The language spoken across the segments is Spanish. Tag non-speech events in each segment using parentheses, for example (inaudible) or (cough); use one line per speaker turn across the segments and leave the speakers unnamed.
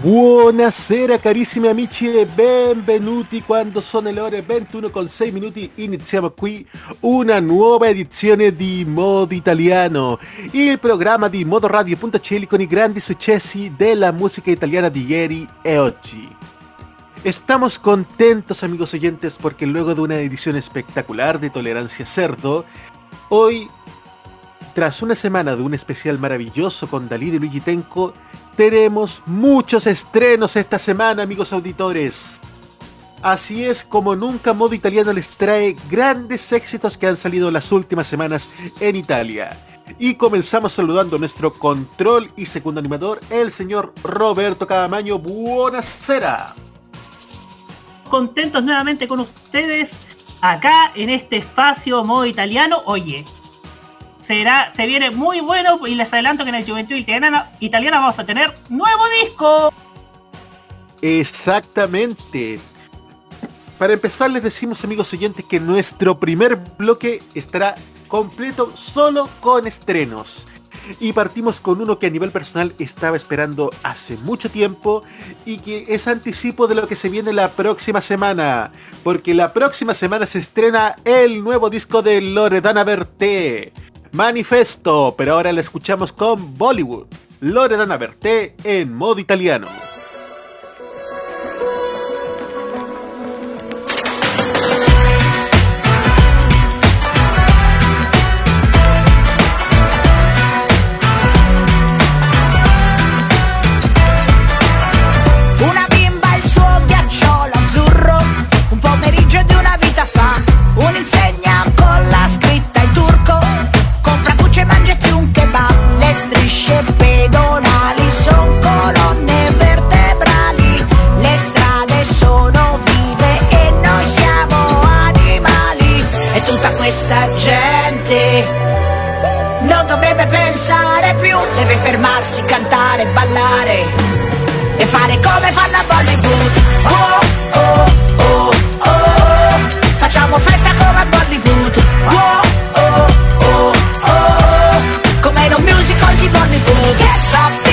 Buonasera carissimi amici e benvenuti quando sono le ore 21 con 6 minuti iniziamo qui una nuova edizione di Modo Italiano, il programma di modoradio.cl con i grandi successi della musica italiana di ieri e oggi. Estamos contentos amigos oyentes porque luego de una edición espectacular de Tolerancia Cerdo, hoy, tras una semana de un especial maravilloso con Dalí de Luigi Tenco, tenemos muchos estrenos esta semana, amigos auditores. Así es como nunca Modo Italiano les trae grandes éxitos que han salido las últimas semanas en Italia. Y comenzamos saludando a nuestro control y segundo animador, el señor Roberto Cadamaño. Buonasera.
Contentos nuevamente con ustedes acá en este espacio Modo Italiano. Oye, será, se viene muy bueno y les adelanto que en el Juventud Italiana, italiana vamos a tener nuevo disco.
Exactamente. Para empezar les decimos amigos oyentes que nuestro primer bloque estará completo solo con estrenos. Y partimos con uno que a nivel personal estaba esperando hace mucho tiempo y que es anticipo de lo que se viene la próxima semana. Porque la próxima semana se estrena el nuevo disco de Loredana Berté. Manifesto, pero ahora la escuchamos con Bollywood. Loredana Berté en modo italiano.
Fermarsi, cantare, ballare e fare come fanno a Bollywood. Oh, oh, oh, oh, facciamo festa come a Bollywood. Oh, oh, oh, oh, come in un musical di Bollywood. Che sottile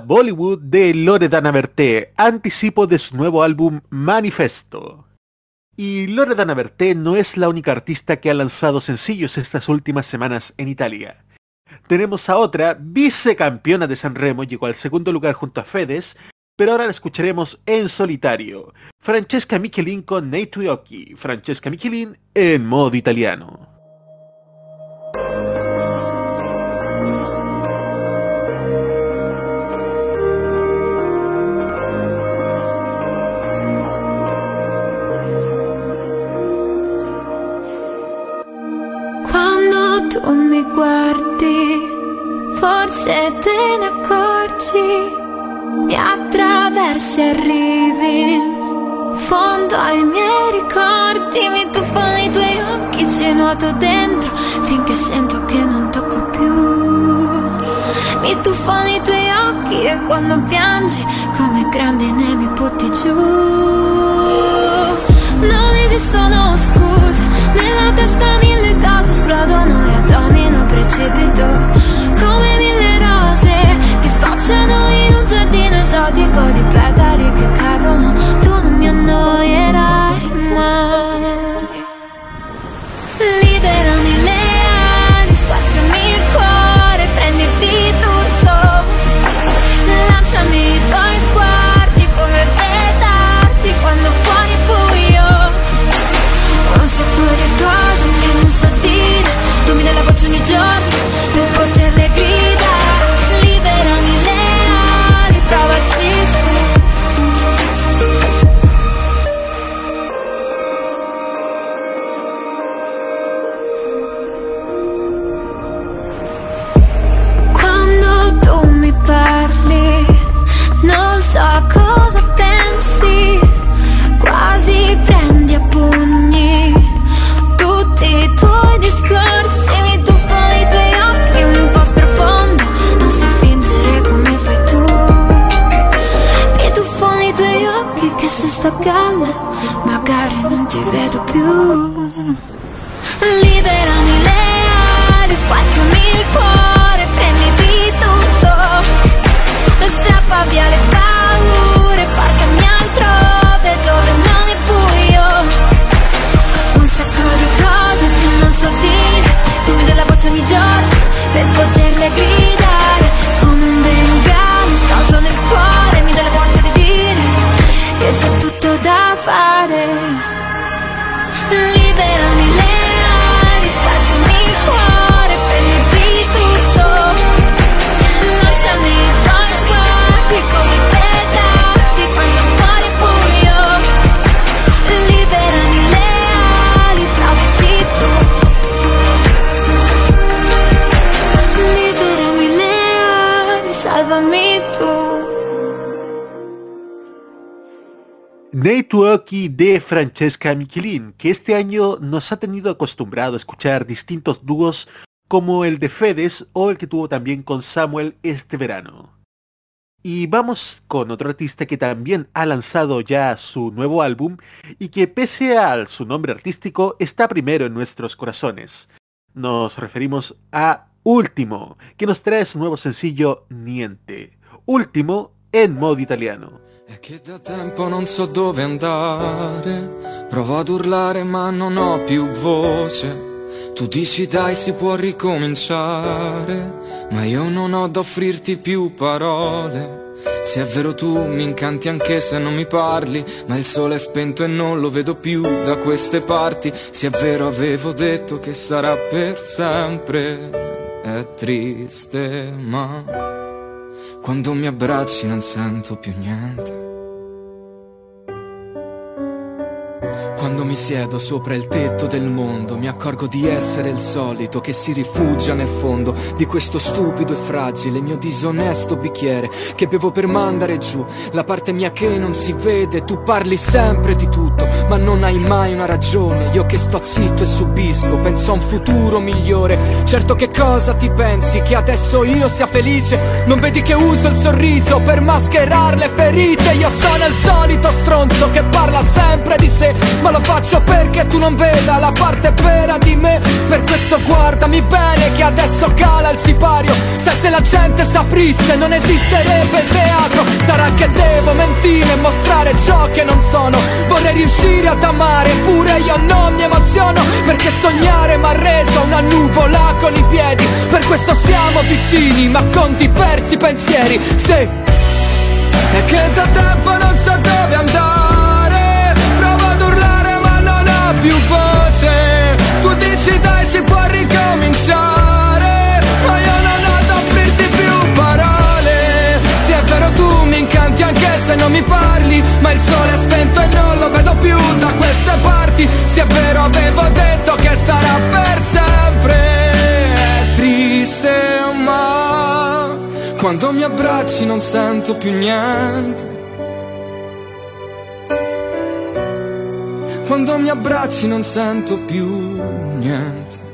Bollywood
de Loredana Berté, anticipo de su nuevo álbum Manifesto. Y Loredana Berté no es la única artista que ha lanzado sencillos estas últimas semanas en Italia. Tenemos a otra, vicecampeona de San Remo, llegó al segundo lugar junto a Fedes, pero ahora la escucharemos en solitario. Francesca Michelin con Nei Occhi. Francesca Michelin en modo italiano.
Tu mi guardi, forse te ne accorgi, mi attraversi e arrivi in fondo ai miei ricordi, mi tuffo nei tuoi occhi, ci nuoto dentro finché sento che non tocco più. Mi tuffo nei tuoi occhi e quando piangi come grandi ne mi butti giù. Non esistono scuse, nella testa precipito Come mille rose che spacciano in un giardino esotico Di petali che cadono, tu non mi annoierai
Francesca Michelin, que este año nos ha tenido acostumbrado a escuchar distintos dúos como el de Fedes o el que tuvo también con Samuel este verano. Y vamos con otro artista que también ha lanzado ya su nuevo álbum y que pese a su nombre artístico está primero en nuestros corazones. Nos referimos a Último, que nos trae su nuevo sencillo Niente. Último en modo italiano.
È che da tempo non so dove andare, provo ad urlare ma non ho più voce. Tu dici dai si può ricominciare, ma io non ho da offrirti più parole. Se è vero tu mi incanti anche se non mi parli, ma il sole è spento e non lo vedo più da queste parti. Se è vero avevo detto che sarà per sempre, è triste ma... Quando mi abbracci non sento più niente. Quando mi siedo sopra il tetto del mondo mi accorgo di essere il solito che si rifugia nel fondo di questo stupido e fragile mio disonesto bicchiere che bevo per mandare giù. La parte mia che non si vede, tu parli sempre di tutto, ma non hai mai una ragione. Io che sto zitto e subisco, penso a un futuro migliore. Certo che cosa ti pensi? Che adesso io sia felice? Non vedi che uso il sorriso per mascherare le ferite? Io sono il solito stronzo che parla sempre di sé, ma lo faccio perché tu non veda la parte vera di me. Per questo guardami bene che adesso cala il sipario. Se, se la gente saprisse non esisterebbe il teatro. Sarà che devo mentire e mostrare ciò che non sono. Vorrei riuscire ad amare, eppure io non mi emoziono. Perché sognare mi ha reso una nuvola con i piedi. Per questo siamo vicini, ma con diversi pensieri. Se è che da tempo non so dove andare. Provo ad urlare, ma non ho più voce. Tu dici dai, si può ricominciare. Incanti anche se non mi parli. Ma il sole è spento e non lo vedo più da queste parti. Sì, è vero, avevo detto che sarà per sempre. È triste, ma quando mi abbracci non sento più niente. Quando mi abbracci non sento più niente.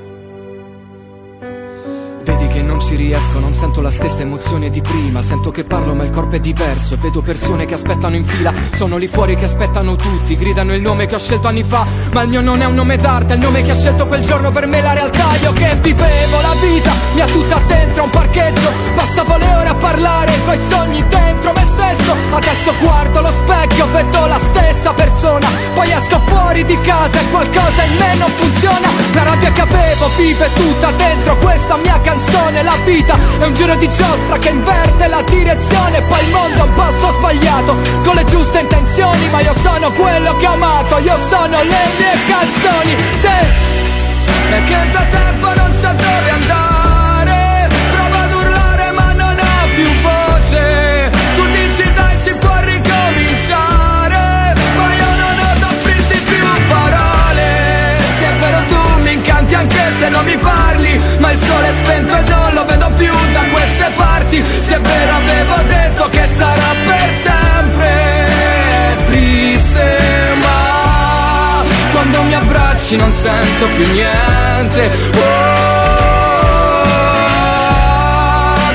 Non ci riesco, non sento la stessa emozione di prima. Sento che parlo ma il corpo è diverso. E vedo persone che aspettano in fila. Sono lì fuori che aspettano tutti. Gridano il nome che ho scelto anni fa. Ma il mio non è un nome d'arte È il nome che ha scelto quel giorno per me la realtà. Io che vivevo la vita Mi ha tutta dentro un parcheggio. Passavo le ore a parlare Coi sogni dentro me stesso. Adesso guardo lo specchio Vedo la stessa persona. Poi esco fuori di casa E qualcosa in me non funziona. La rabbia che avevo vive tutta dentro questa mia canzone La vita è un giro di giostra che inverte la direzione Poi il mondo è un posto sbagliato Con le giuste intenzioni Ma io sono quello che ho amato Io sono le mie canzoni. Se che da tempo non so dove andare Provo ad urlare ma non ho più voce. Tu dici dai si può ricominciare se non mi parli Ma il sole è spento e non lo vedo più da queste parti. Se è vero avevo detto che sarà per sempre triste ma quando mi abbracci non sento più niente. Oh,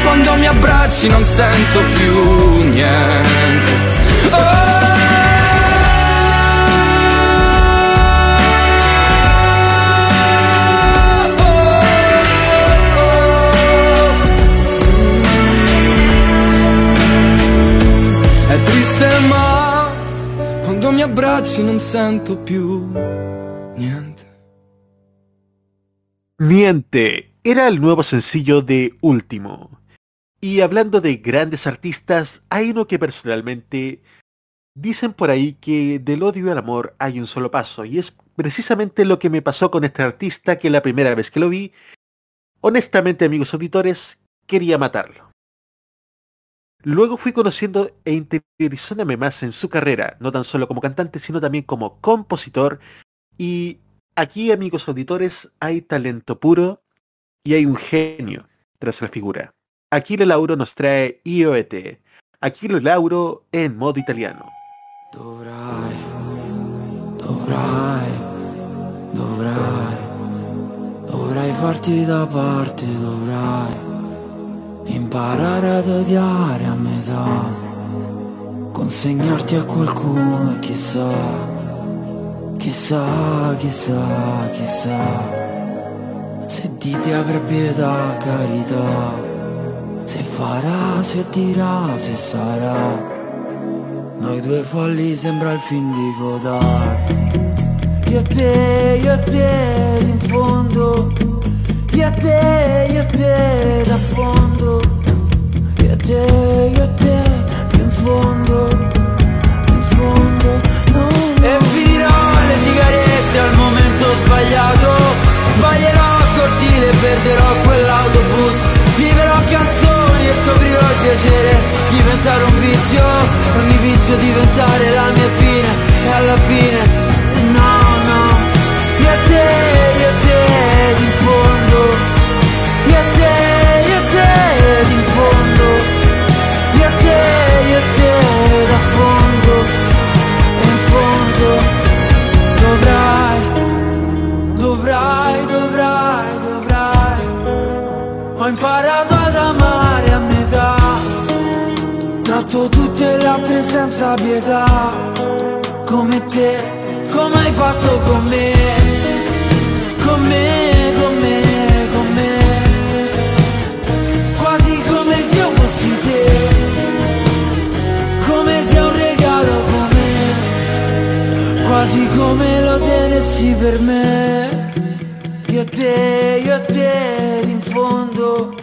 Quando mi abbracci non sento più niente. È abbracci non sento più niente.
Miente era el nuevo sencillo de Último. Y hablando de grandes artistas, hay uno que personalmente dicen por ahí que del odio al amor hay un solo paso. Y es precisamente lo que me pasó con este artista que la primera vez que lo vi, honestamente amigos auditores, quería matarlo. Luego fui conociendo e interiorizándome más en su carrera, no tan solo como cantante, sino también como compositor. Y aquí, amigos auditores, hay talento puro y hay un genio tras la figura. Aquilo Lauro nos trae IOET. Aquilo Lauro en modo italiano.
Imparare ad odiare a metà, consegnarti a qualcuno chissà, chissà, chissà, chissà, se di te avrà pietà, carità, se farà, se dirà, se sarà. Noi due folli sembra il film di Godard Io e te, io e te in fondo Io e te, io e te da fondo. Io e te, io e te in fondo In fondo. No, no. E finirò le sigarette al momento sbagliato. Sbaglierò a cortile perderò quell'autobus. Scriverò canzoni e scoprirò il piacere Diventare un vizio, ogni vizio diventare la mia fine. E alla fine, no, no. Io e te, io e te te in fondo, io in fondo, io a fondo, e in fondo
dovrai, dovrai, dovrai, dovrai, ho imparato ad amare a metà, tanto tu te la presenza pietà, come te, come hai fatto con me. Quasi come lo tenessi per me. Io te, io te in fondo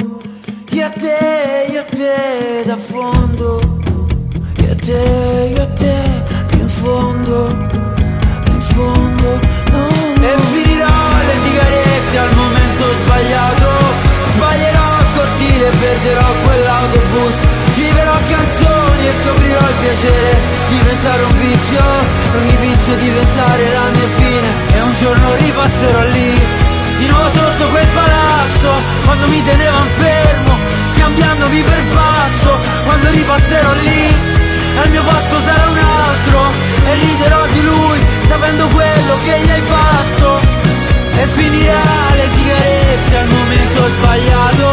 Io te, io te da fondo. Io te piacere Diventare un vizio. Ogni vizio diventare la mia fine. E un giorno ripasserò lì di nuovo sotto quel palazzo. Quando mi tenevano fermo Scambiandomi per pazzo. Quando ripasserò lì al mio posto sarà un altro. E riderò di lui Sapendo quello che gli hai fatto. E finirà le sigarette al momento sbagliato.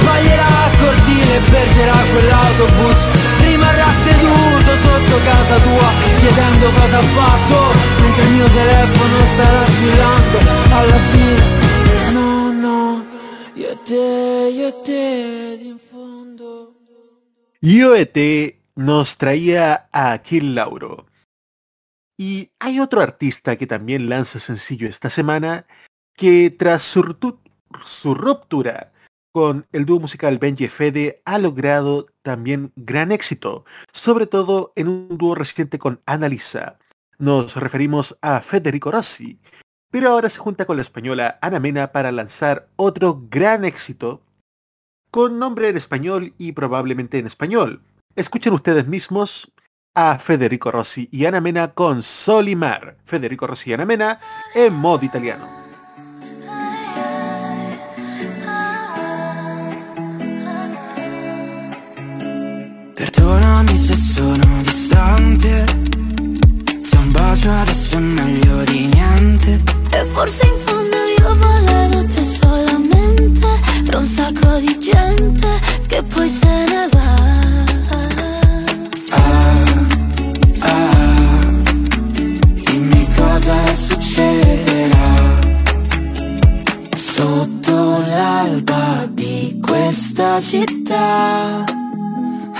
Sbaglierà a cortile e perderà quell'autobus Rimarrà seduto e te, e
IOET nos traía a Kill Lauro. Y hay otro artista que también lanza sencillo esta semana, que tras su, su ruptura con el dúo musical Benji Fede ha logrado también gran éxito, sobre todo en un dúo reciente con Annalisa. Nos referimos a Federico Rossi, pero ahora se junta con la española Ana Mena para lanzar otro gran éxito con nombre en español y probablemente en español. Escuchen ustedes mismos a Federico Rossi y Ana Mena con Sol y Mar. Federico Rossi y Ana Mena en modo italiano.
Perdonami se sono distante. Se un bacio adesso è meglio di niente.
E forse in fondo io volevo te solamente Tra un sacco di gente che poi se ne va.
Dimmi cosa succederà Sotto l'alba di questa città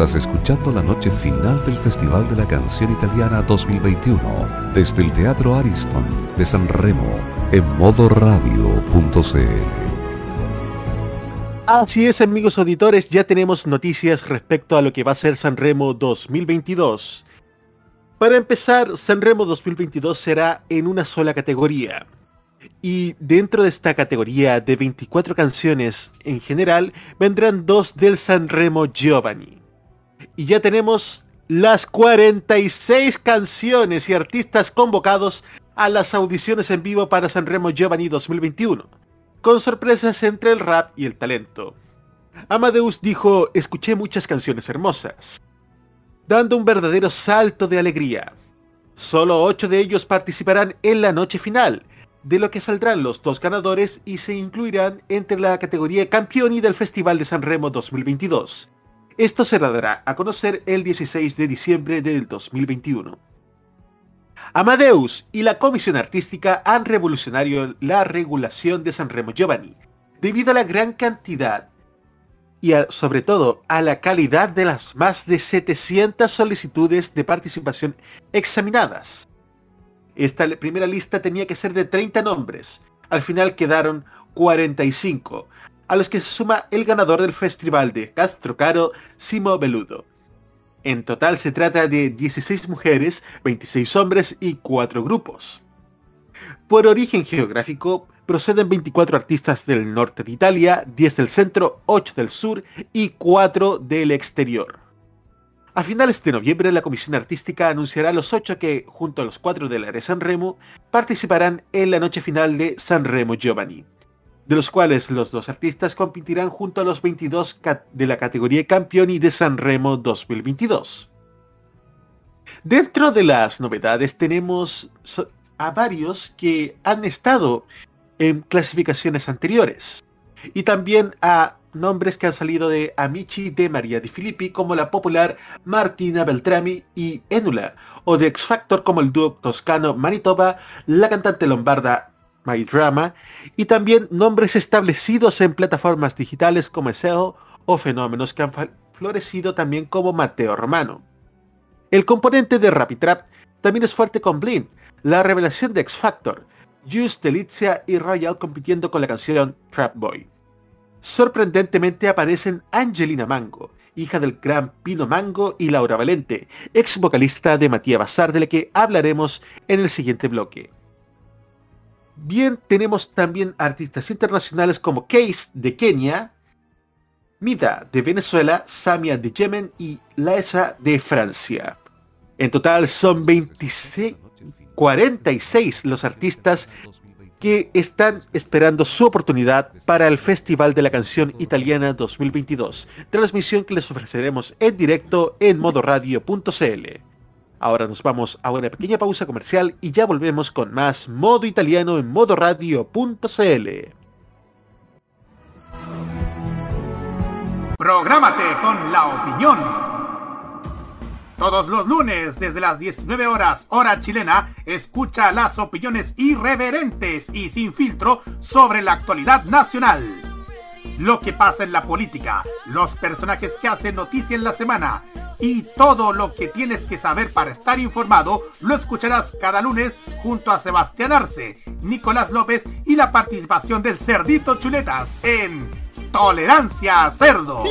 Estás escuchando la noche final del Festival de la Canción Italiana 2021 desde el Teatro Ariston de San Remo en modoradio.cl.
Así es, amigos auditores, ya tenemos noticias respecto a lo que va a ser Sanremo 2022. Para empezar, Sanremo 2022 será en una sola categoría. Y dentro de esta categoría de 24 canciones en general, vendrán dos del Sanremo Giovanni. Y ya tenemos las 46 canciones y artistas convocados a las audiciones en vivo para Sanremo Giovanni 2021, con sorpresas entre el rap y el talento. Amadeus dijo, escuché muchas canciones hermosas, dando un verdadero salto de alegría. Solo ocho de ellos participarán en la noche final, de lo que saldrán los dos ganadores y se incluirán entre la categoría campeoni del Festival de San Remo 2022. Esto se dará a conocer el 16 de diciembre del 2021. Amadeus y la Comisión Artística han revolucionado la regulación de San Remo Giovanni, debido a la gran cantidad y sobre todo a la calidad de las más de 700 solicitudes de participación examinadas. Esta primera lista tenía que ser de 30 nombres. Al final quedaron 45, a los que se suma el ganador del festival de Castro Caro, Simo Beludo. En total se trata de 16 mujeres, 26 hombres y 4 grupos. Por origen geográfico, proceden 24 artistas del norte de Italia, 10 del centro, 8 del sur y 4 del exterior. A finales de noviembre, la Comisión Artística anunciará los ocho que, junto a los cuatro del área San Remo, participarán en la noche final de San Remo Giovanni, de los cuales los dos artistas competirán junto a los 22 de la categoría Campioni de San Remo 2022. Dentro de las novedades tenemos a varios que han estado en clasificaciones anteriores y también a nombres que han salido de Amici de María Di Filippi como la popular Martina Beltrami y Enula, o de X Factor como el dúo toscano Manitoba, la cantante lombarda My Drama, y también nombres establecidos en plataformas digitales como SEO o fenómenos que han florecido también como Mateo Romano. El componente de Rapid Trap también es fuerte con Blind, la revelación de X Factor, Just Delizia y Royal compitiendo con la canción Trap Boy sorprendentemente aparecen Angelina Mango, hija del gran Pino Mango y Laura Valente, ex vocalista de Matías Bazar, de la que hablaremos en el siguiente bloque. Bien, tenemos también artistas internacionales como Case de Kenia, Mida de Venezuela, Samia de Yemen y Laesa de Francia. En total son 26, 46 los artistas que están esperando su oportunidad para el Festival de la Canción Italiana 2022, transmisión que les ofreceremos en directo en modoradio.cl. Ahora nos vamos a una pequeña pausa comercial y ya volvemos con más modo italiano en modoradio.cl.
Prográmate con la opinión todos los lunes, desde las 19 horas, hora chilena, escucha las opiniones irreverentes y sin filtro sobre la actualidad nacional. Lo que pasa en la política, los personajes que hacen noticia en la semana y todo lo que tienes que saber para estar informado, lo escucharás cada lunes junto a Sebastián Arce, Nicolás López y la participación del Cerdito Chuletas en Tolerancia Cerdo.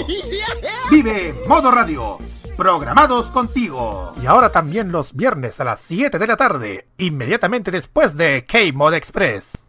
(laughs) Vive Modo Radio programados contigo. Y ahora también los viernes a las 7 de la tarde, inmediatamente después de K-Mod Express.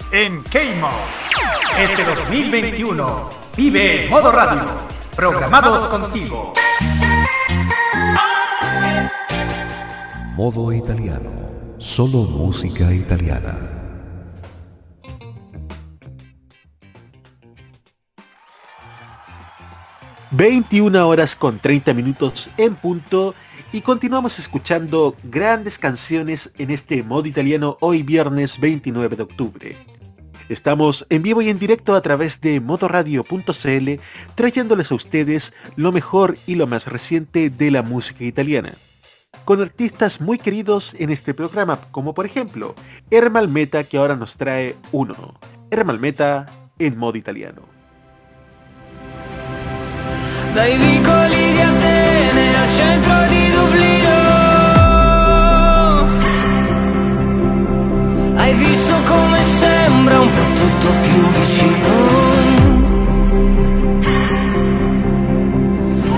en Keimo. Este 2021 vive Modo Radio, programados contigo.
Modo italiano, solo música italiana.
21 horas con 30 minutos en punto y continuamos escuchando grandes canciones en este modo italiano hoy viernes 29 de octubre. Estamos en vivo y en directo a través de modoradio.cl trayéndoles a ustedes lo mejor y lo más reciente de la música italiana. Con artistas muy queridos en este programa, como por ejemplo Ermal Meta que ahora nos trae uno. Ermal Meta en modo italiano.
Sembra un po' tutto più vicino.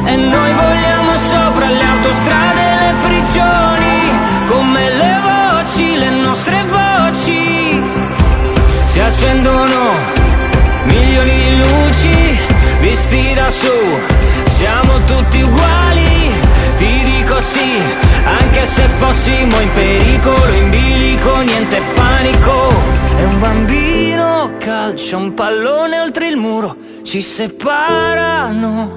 E noi vogliamo sopra le autostrade le prigioni Come le voci, le nostre voci. Si accendono milioni di luci visti da su siamo tutti uguali, ti dico sì, anche se fossimo in pericolo, in bilico, niente panico. E un bambino calcia un pallone oltre il muro, ci separano,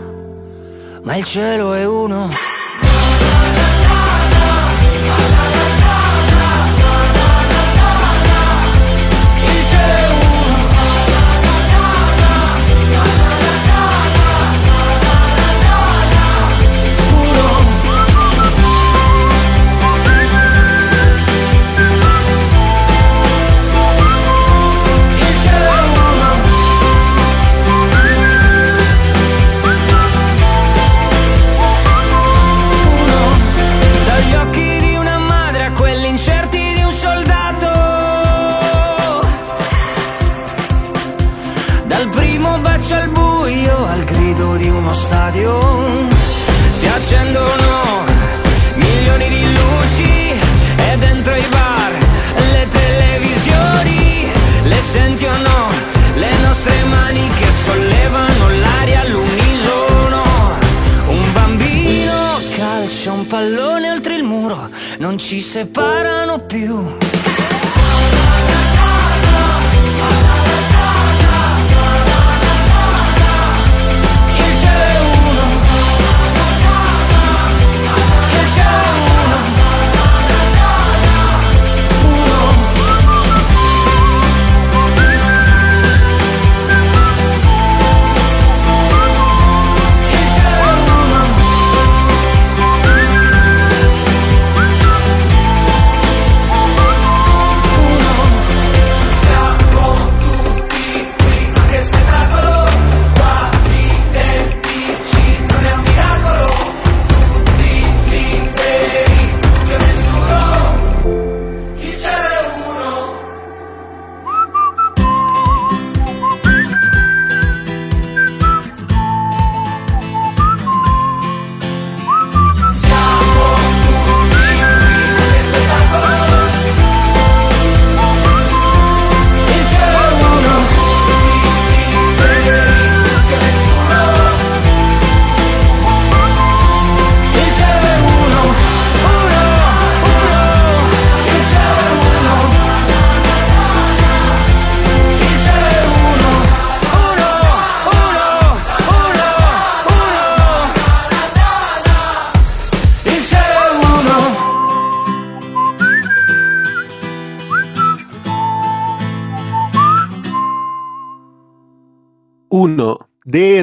ma il cielo è uno. Ci separano più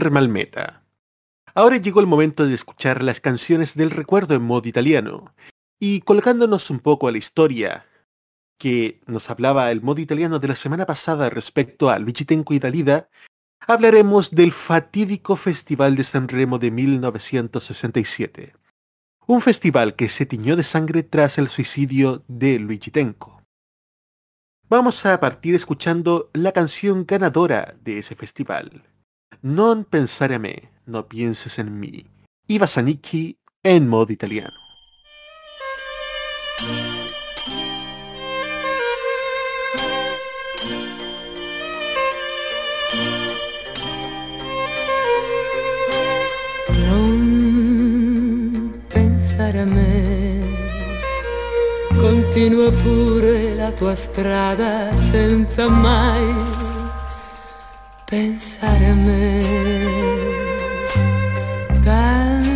Malmeta. Ahora llegó el momento de escuchar las canciones del recuerdo en modo italiano. Y colocándonos un poco a la historia que nos hablaba el modo italiano de la semana pasada respecto a Luigi Tenco y Dalida, hablaremos del fatídico Festival de San Remo de 1967. Un festival que se tiñó de sangre tras el suicidio de Luigi Tenco. Vamos a partir escuchando la canción ganadora de ese festival. Non pensare a me, no pienses en mí. Iva Zanicchi en modo italiano.
Non pensare a me, continua pure la tua strada senza mai pensare a me. Tanto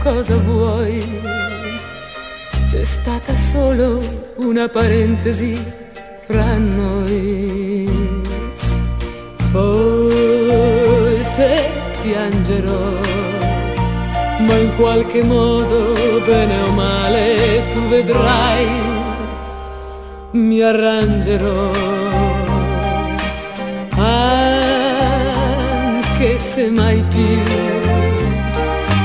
cosa vuoi? C'è stata solo una parentesi fra noi. Forse piangerò, ma in qualche modo, bene o male, tu vedrai, mi arrangerò. Anche se mai più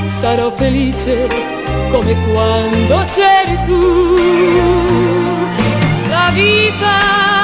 sarò felice come quando c'eri tu. La vita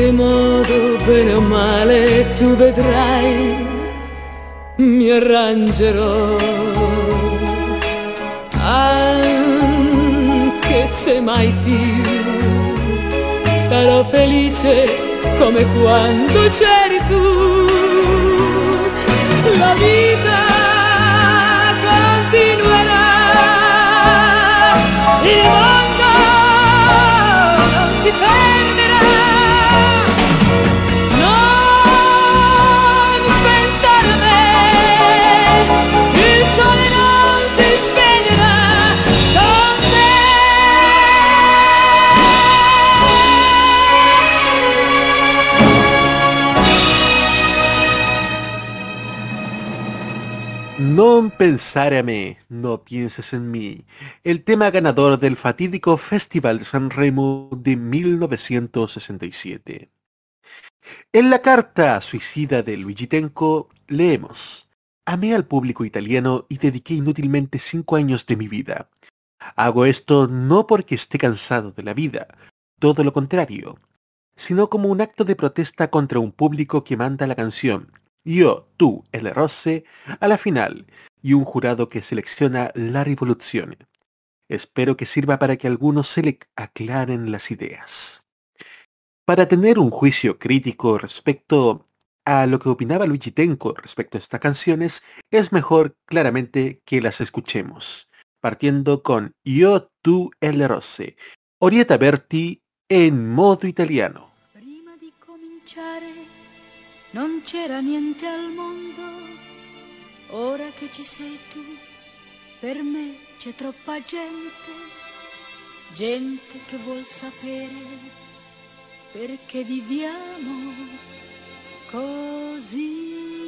qualche modo, bene o male, tu vedrai, mi arrangerò. Anche se mai più sarò felice come quando c'eri Non
pensárame, no pienses en mí. El tema ganador del fatídico Festival de San Remo de 1967. En la carta suicida de Luigi Tenco leemos, Amé al público italiano y dediqué inútilmente cinco años de mi vida. Hago esto no porque esté cansado de la vida, todo lo contrario, sino como un acto de protesta contra un público que manda la canción Yo, tú, el roce a la final y un jurado que selecciona la revolución. Espero que sirva para que algunos se le aclaren las ideas. Para tener un juicio crítico respecto a lo que opinaba Luigi Tenco respecto a estas canciones, es mejor claramente que las escuchemos, partiendo con Io, tu, el roce, Orietta Berti en modo italiano.
Non c'era niente al mondo, ora che ci sei tu, per me c'è troppa gente, gente che vuol sapere perché viviamo così.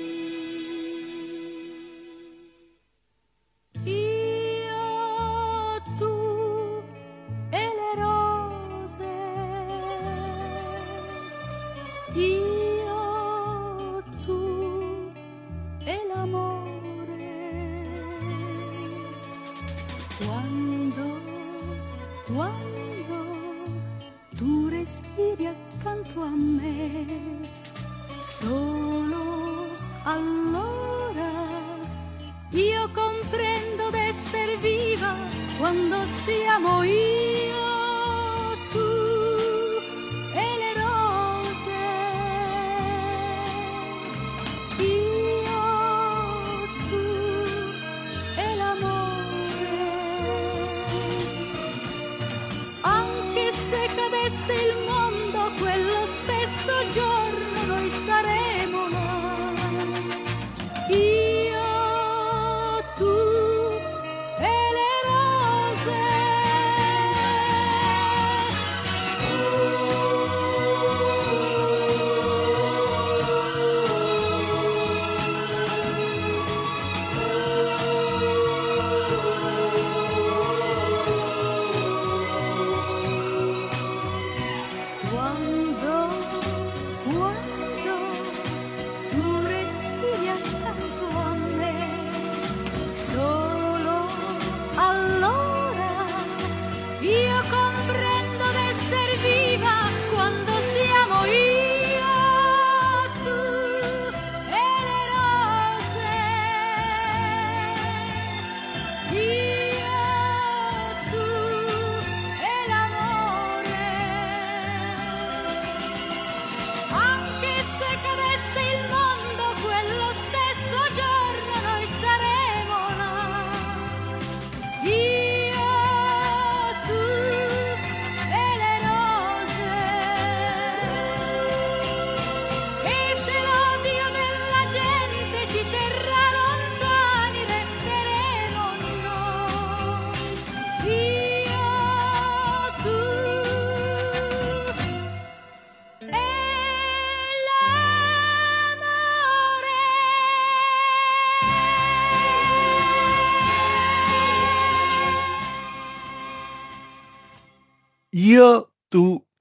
Accanto a me, solo allora io comprendo d'essere viva quando siamo io,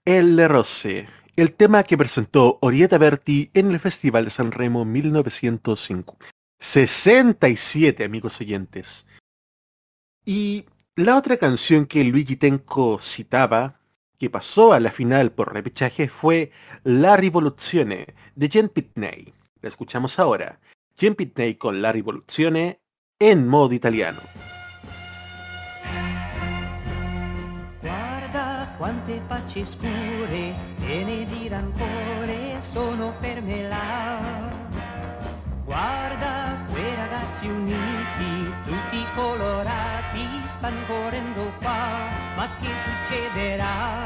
el Le Rose, el tema que presentó Orieta Berti en el Festival de San Remo 1967, amigos oyentes. Y la otra canción que Luigi Tenco citaba, que pasó a la final por repechaje, fue La Rivoluzione de Jen Pitney. La escuchamos ahora. Jen Pitney con La Rivoluzione en modo italiano.
Quante facce scure, piene di rancore, sono per me là. Guarda quei ragazzi uniti, tutti colorati, stanno correndo qua, ma che succederà?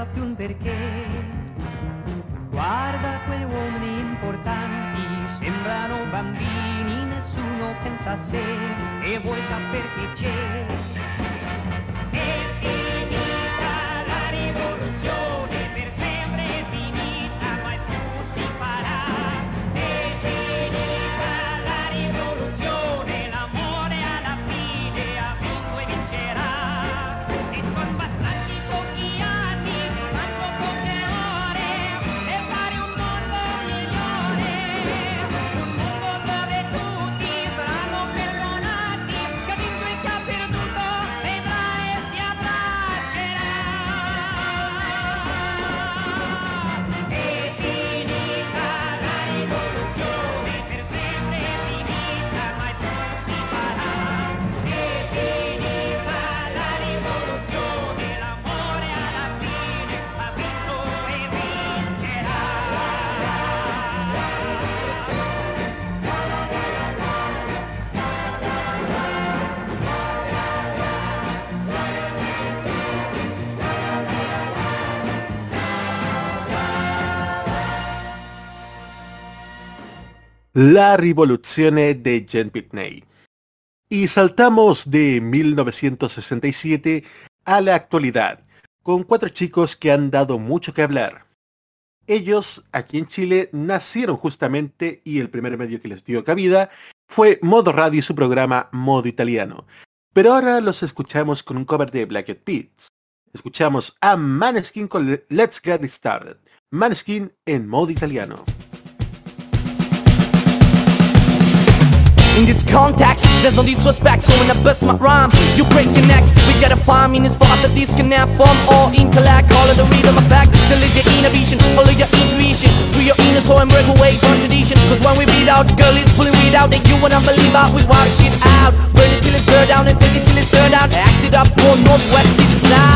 kapıyun berke
La Rivoluzione de Jen Pitney. Y saltamos de 1967 a la actualidad, con cuatro chicos que han dado mucho que hablar. Ellos, aquí en Chile, nacieron justamente y el primer medio que les dio cabida fue Modo Radio y su programa Modo Italiano. Pero ahora los escuchamos con un cover de Black Eyed Peas. Escuchamos a Maneskin con Let's Get Started. Maneskin en modo italiano.
In this context, there's no disrespect So when I bust my rhyme, you break your necks We gotta find meanings for us, a disconnect From all intellect, all of the rhythm Till it's your inner vision, follow your intuition. Free your inner soul and break away from tradition. Cause when we beat out, the girl is pulling weed out. That you wanna believe out, we wash it out. Burn it till it's burned down and take it till it's turned out Act it up for Northwest, it's South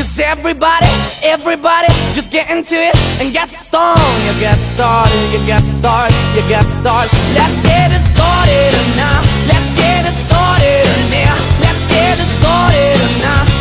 Cause everybody, everybody, just get into it and get stoned You get started, you get started, you get started Let's get it started now. Let's get it started now. Let's get it started now.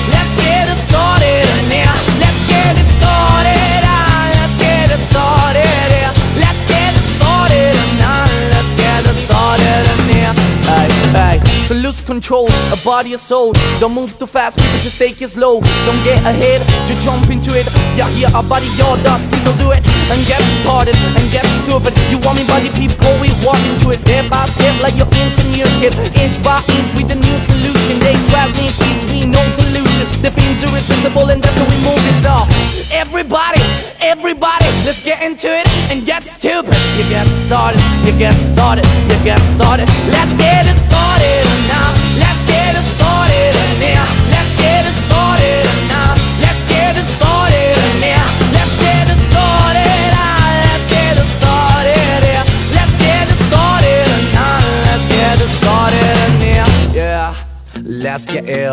Lose control, a body, a soul. Don't move too fast, people just take it slow. Don't get ahead, just jump into it. Yeah, yeah, a body, your dust, will do it. And get started, and get stupid. You want me body, people, we walk into it. Step by step, like you're into new kid. Inch by inch with a new solution. They try me, teach me, no delusion. The things are irresistible, and that's how we move this off. Everybody, everybody, let's get into it and get stupid. You get started, you get started, you get started. Let's get it started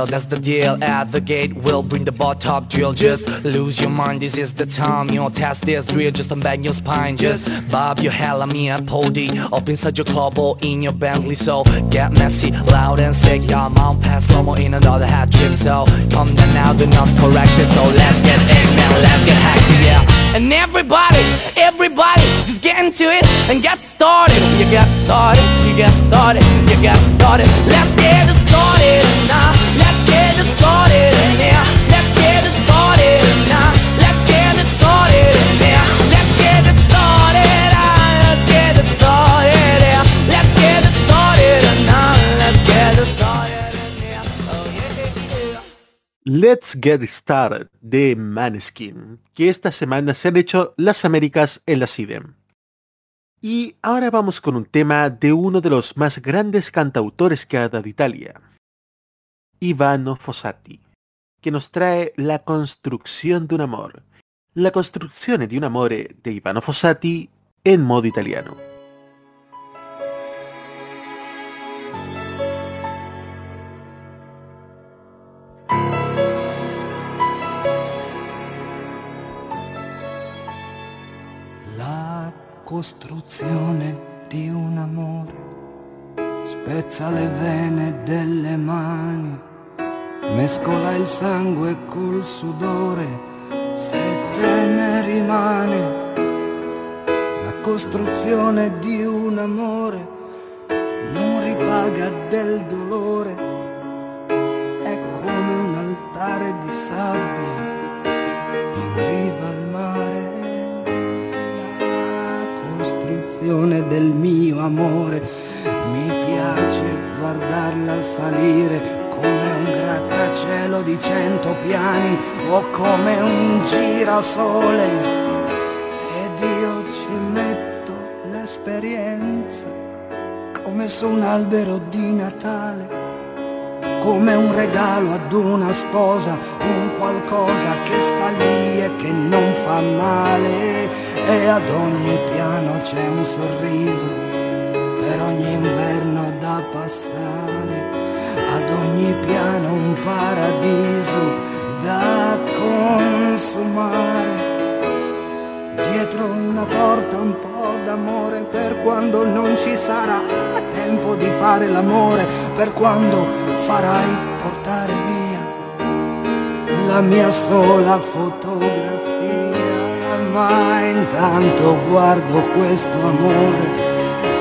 that's the deal. At the gate, we'll bring the bar top drill. Just lose your mind, this is the time. You know, test this drill, just unbend your spine. Just bob your hell at me and pody Up inside your club or in your Bentley. So get messy, loud and sick. Got mount pass, slow in another hat trip. So come down now, do not correct it. So let's get now, let's get hectic, yeah. And everybody, everybody, just get into it and get started. You get started, you get started, you get started. Let's get it started now. Let's Get Started
de Maneskin, que esta semana se han hecho las Américas en la CIDEM. Y ahora vamos con un tema de uno de los más grandes cantautores que ha dado Italia, Ivano Fossati, que nos trae La construcción de un amor. La construcción de un amore de Ivano Fossati en modo italiano.
Costruzione di un amore spezza le vene delle mani, mescola il sangue col sudore, se te ne rimane. La costruzione di un amore non ripaga del dolore, costruzione del mio amore. Mi piace guardarla salire come un grattacielo di cento piani o come un girasole. Ed io ci metto l'esperienza come su un albero di Natale come un regalo ad una sposa, un qualcosa che sta lì e che non fa male. E ad ogni piano c'è un sorriso, per ogni inverno da passare, ad ogni piano un paradiso da consumare. Dietro una porta un po' d'amore per quando non ci sarà tempo di fare l'amore, per quando farai portare via la mia sola fotografia. Ma intanto guardo questo amore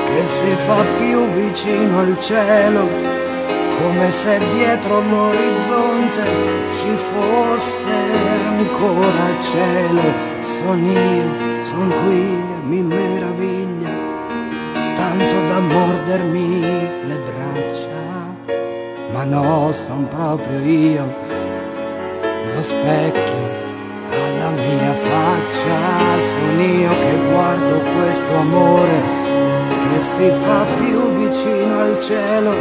che si fa più vicino al cielo, come se dietro l'orizzonte ci fosse ancora cielo. Son io, son qui e mi meraviglia, tanto da mordermi le braccia, ma no, son proprio io, lo specchio alla mia faccia, son io che guardo questo amore che si fa più vicino al cielo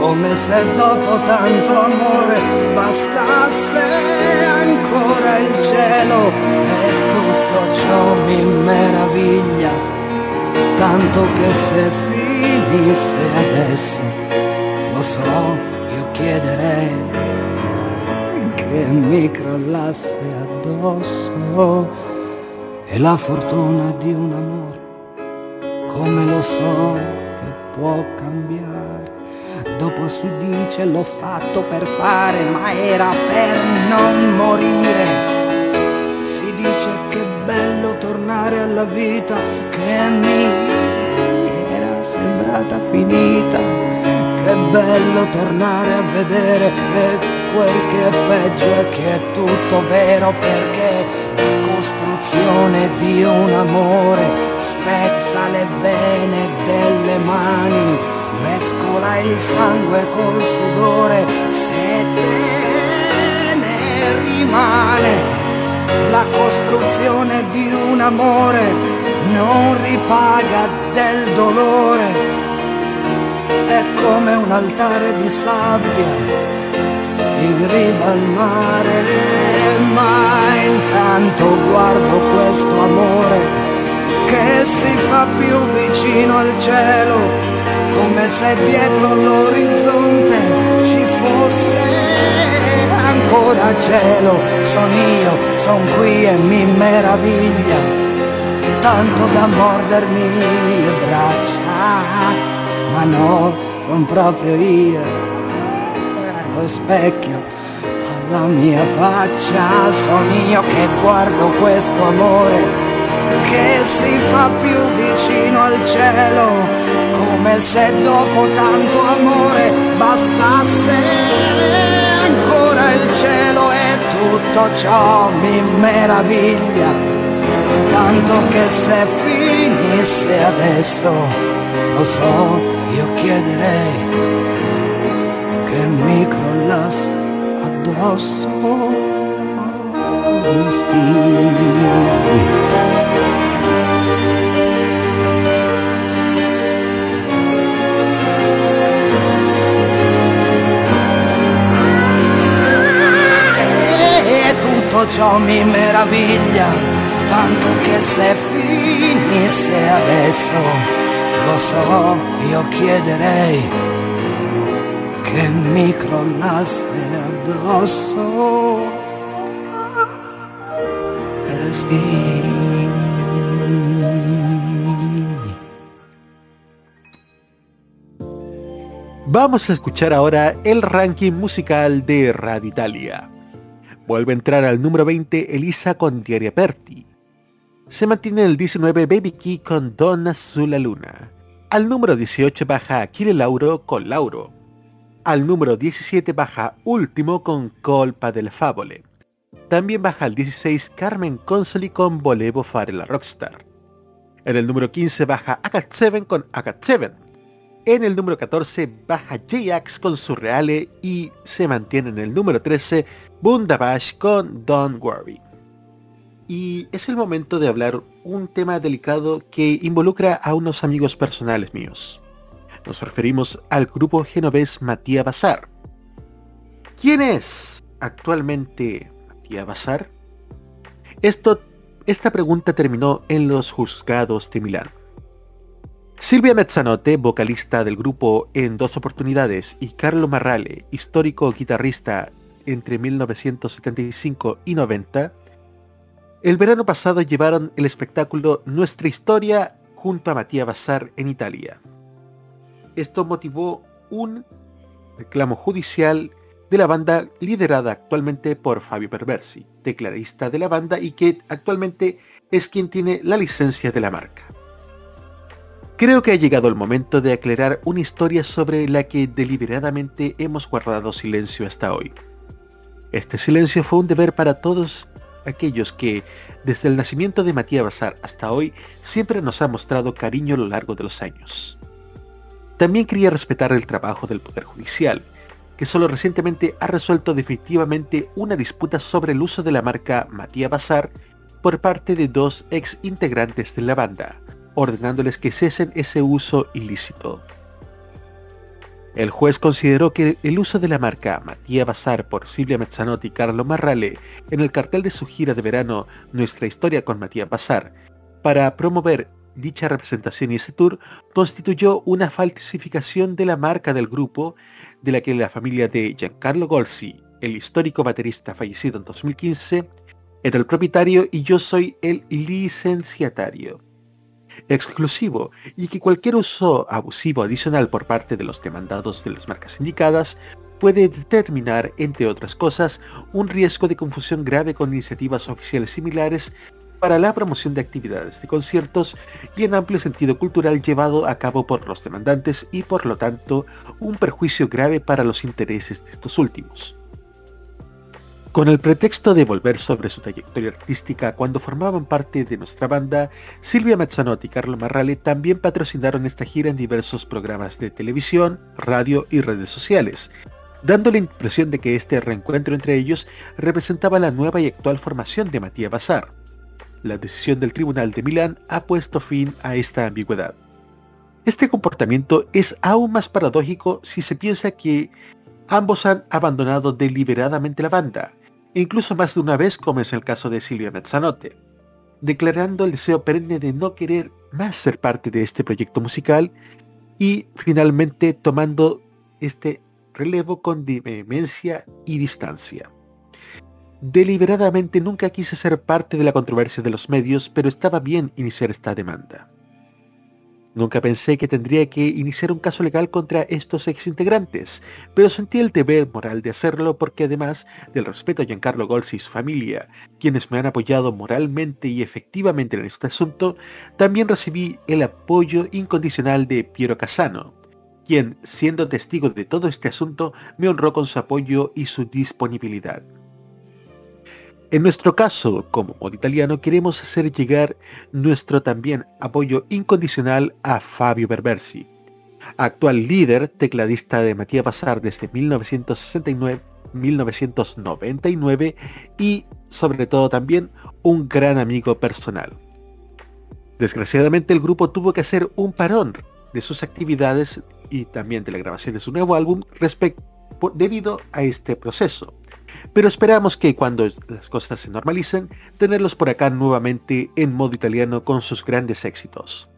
come se dopo tanto amore bastasse ancora il cielo tutto ciò mi meraviglia, tanto che se finisse adesso, lo so, io chiederei che mi crollasse addosso e la fortuna di un amore, come lo so che può cambiare. Dopo si dice l'ho fatto per fare, ma era per non morire. Tornare alla vita che mi era sembrata finita. Che bello tornare a vedere e quel che è peggio è che è tutto vero perché la costruzione di un amore spezza le vene delle mani mescola il sangue col sudore se te ne rimane la costruzione di un amore non ripaga del dolore. È come un altare di sabbia in riva al mare ma intanto guardo questo amore che si fa più vicino al cielo come se dietro l'orizzonte ci se ancora cielo, son io, son qui e mi meraviglia, tanto da mordermi le braccia, ma no, son proprio io, lo specchio alla mia faccia, son io che guardo questo amore che si fa più vicino al cielo, come se dopo tanto amore bastasse tutto ciò mi meraviglia, tanto che se finisse adesso, lo so, io chiederei che mi crollasse addosso. Sì. Tutto ciò mi meraviglia, tanto che se finisse adesso, lo so, io chiederei che mi crollasse addosso. Eh sì.
Vamos a escuchar ahora el ranking musical de Radio Italia. Vuelve a entrar al número 20 Elisa con Diaria Aperti. Se mantiene el 19 Baby Key con Donna Sulla Luna. Al número 18 baja Aquile Lauro con Lauro. Al número 17 baja Último con Colpa del Favole. También baja al 16 Carmen Consoli con Volevo Fare la Rockstar. En el número 15 baja Akat 7 con Akat 7. En el número 14 baja J-Ax con Surreale y se mantiene en el número 13 Bundabash con Don't Worry. Y es el momento de hablar un tema delicado que involucra a unos amigos personales míos. Nos referimos al grupo genovés Matías Bazar. ¿Quién es actualmente Matías Bazar? Esto, esta pregunta terminó en los juzgados de Milán. Silvia Mezzanotte, vocalista del grupo en dos oportunidades, y Carlo Marrale, histórico guitarrista entre 1975 y 90, el verano pasado llevaron el espectáculo Nuestra Historia junto a Matías Bazar en Italia. Esto motivó un reclamo judicial de la banda liderada actualmente por Fabio Perversi, tecladista de la banda y que actualmente es quien tiene la licencia de la marca. Creo que ha llegado el momento de aclarar una historia sobre la que deliberadamente hemos guardado silencio hasta hoy. Este silencio fue un deber para todos aquellos que, desde el nacimiento de Matías Bazar hasta hoy, siempre nos han mostrado cariño a lo largo de los años. También quería respetar el trabajo del Poder Judicial, que solo recientemente ha resuelto definitivamente una disputa sobre el uso de la marca Matías Bazar por parte de dos ex integrantes de la banda, ordenándoles que cesen ese uso ilícito. El juez consideró que el uso de la marca Matías Bazar por Silvia Mezzanotti y Carlo Marrale en el cartel de su gira de verano Nuestra historia con Matías Bazar para promover dicha representación y ese tour constituyó una falsificación de la marca del grupo de la que la familia de Giancarlo Golsi, el histórico baterista fallecido en 2015, era el propietario y yo soy el licenciatario exclusivo y que cualquier uso abusivo adicional por parte de los demandados de las marcas indicadas puede determinar, entre otras cosas, un riesgo de confusión grave con iniciativas oficiales similares para la promoción de actividades de conciertos y en amplio sentido cultural llevado a cabo por los demandantes y por lo tanto un perjuicio grave para los intereses de estos últimos. Con el pretexto de volver sobre su trayectoria artística cuando formaban parte de nuestra banda, Silvia Mezzanotti y Carlo Marrale también patrocinaron esta gira en diversos programas de televisión, radio y redes sociales, dando la impresión de que este reencuentro entre ellos representaba la nueva y actual formación de Matías Bazar. La decisión del Tribunal de Milán ha puesto fin a esta ambigüedad. Este comportamiento es aún más paradójico si se piensa que ambos han abandonado deliberadamente la banda, incluso más de una vez como es el caso de Silvia Mezzanotte, declarando el deseo perenne de no querer más ser parte de este proyecto musical y finalmente tomando este relevo con vehemencia y distancia. Deliberadamente nunca quise ser parte de la controversia de los medios, pero estaba bien iniciar esta demanda. Nunca pensé que tendría que iniciar un caso legal contra estos exintegrantes, pero sentí el deber moral de hacerlo porque además del respeto a Giancarlo Golsi y su familia, quienes me han apoyado moralmente y efectivamente en este asunto, también recibí el apoyo incondicional de Piero Casano, quien, siendo testigo de todo este asunto, me honró con su apoyo y su disponibilidad. En nuestro caso, como modo italiano, queremos hacer llegar nuestro también apoyo incondicional a Fabio Berbersi, actual líder tecladista de Matías Bazar desde 1969, 1999 y sobre todo también un gran amigo personal. Desgraciadamente el grupo tuvo que hacer un parón de sus actividades y también de la grabación de su nuevo álbum debido a este proceso. Pero esperamos que cuando las cosas se normalicen, tenerlos por acá nuevamente en modo italiano con sus grandes éxitos.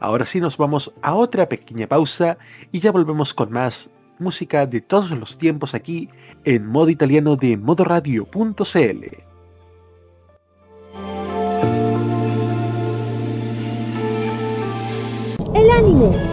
Ahora sí nos vamos a otra pequeña pausa y ya volvemos con más música de todos los tiempos aquí en modo italiano de modoradio.cl.
El anime (laughs)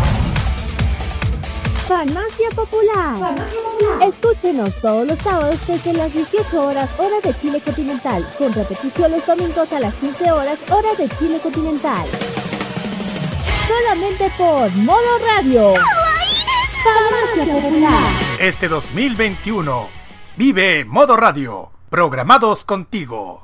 Farmacia Popular. Escúchenos todos los sábados desde las 18 horas hora de Chile continental, con repetición los domingos a las 15 horas hora de Chile continental. Solamente por Modo Radio. Farmacia Popular.
Este 2021 vive Modo Radio, programados contigo.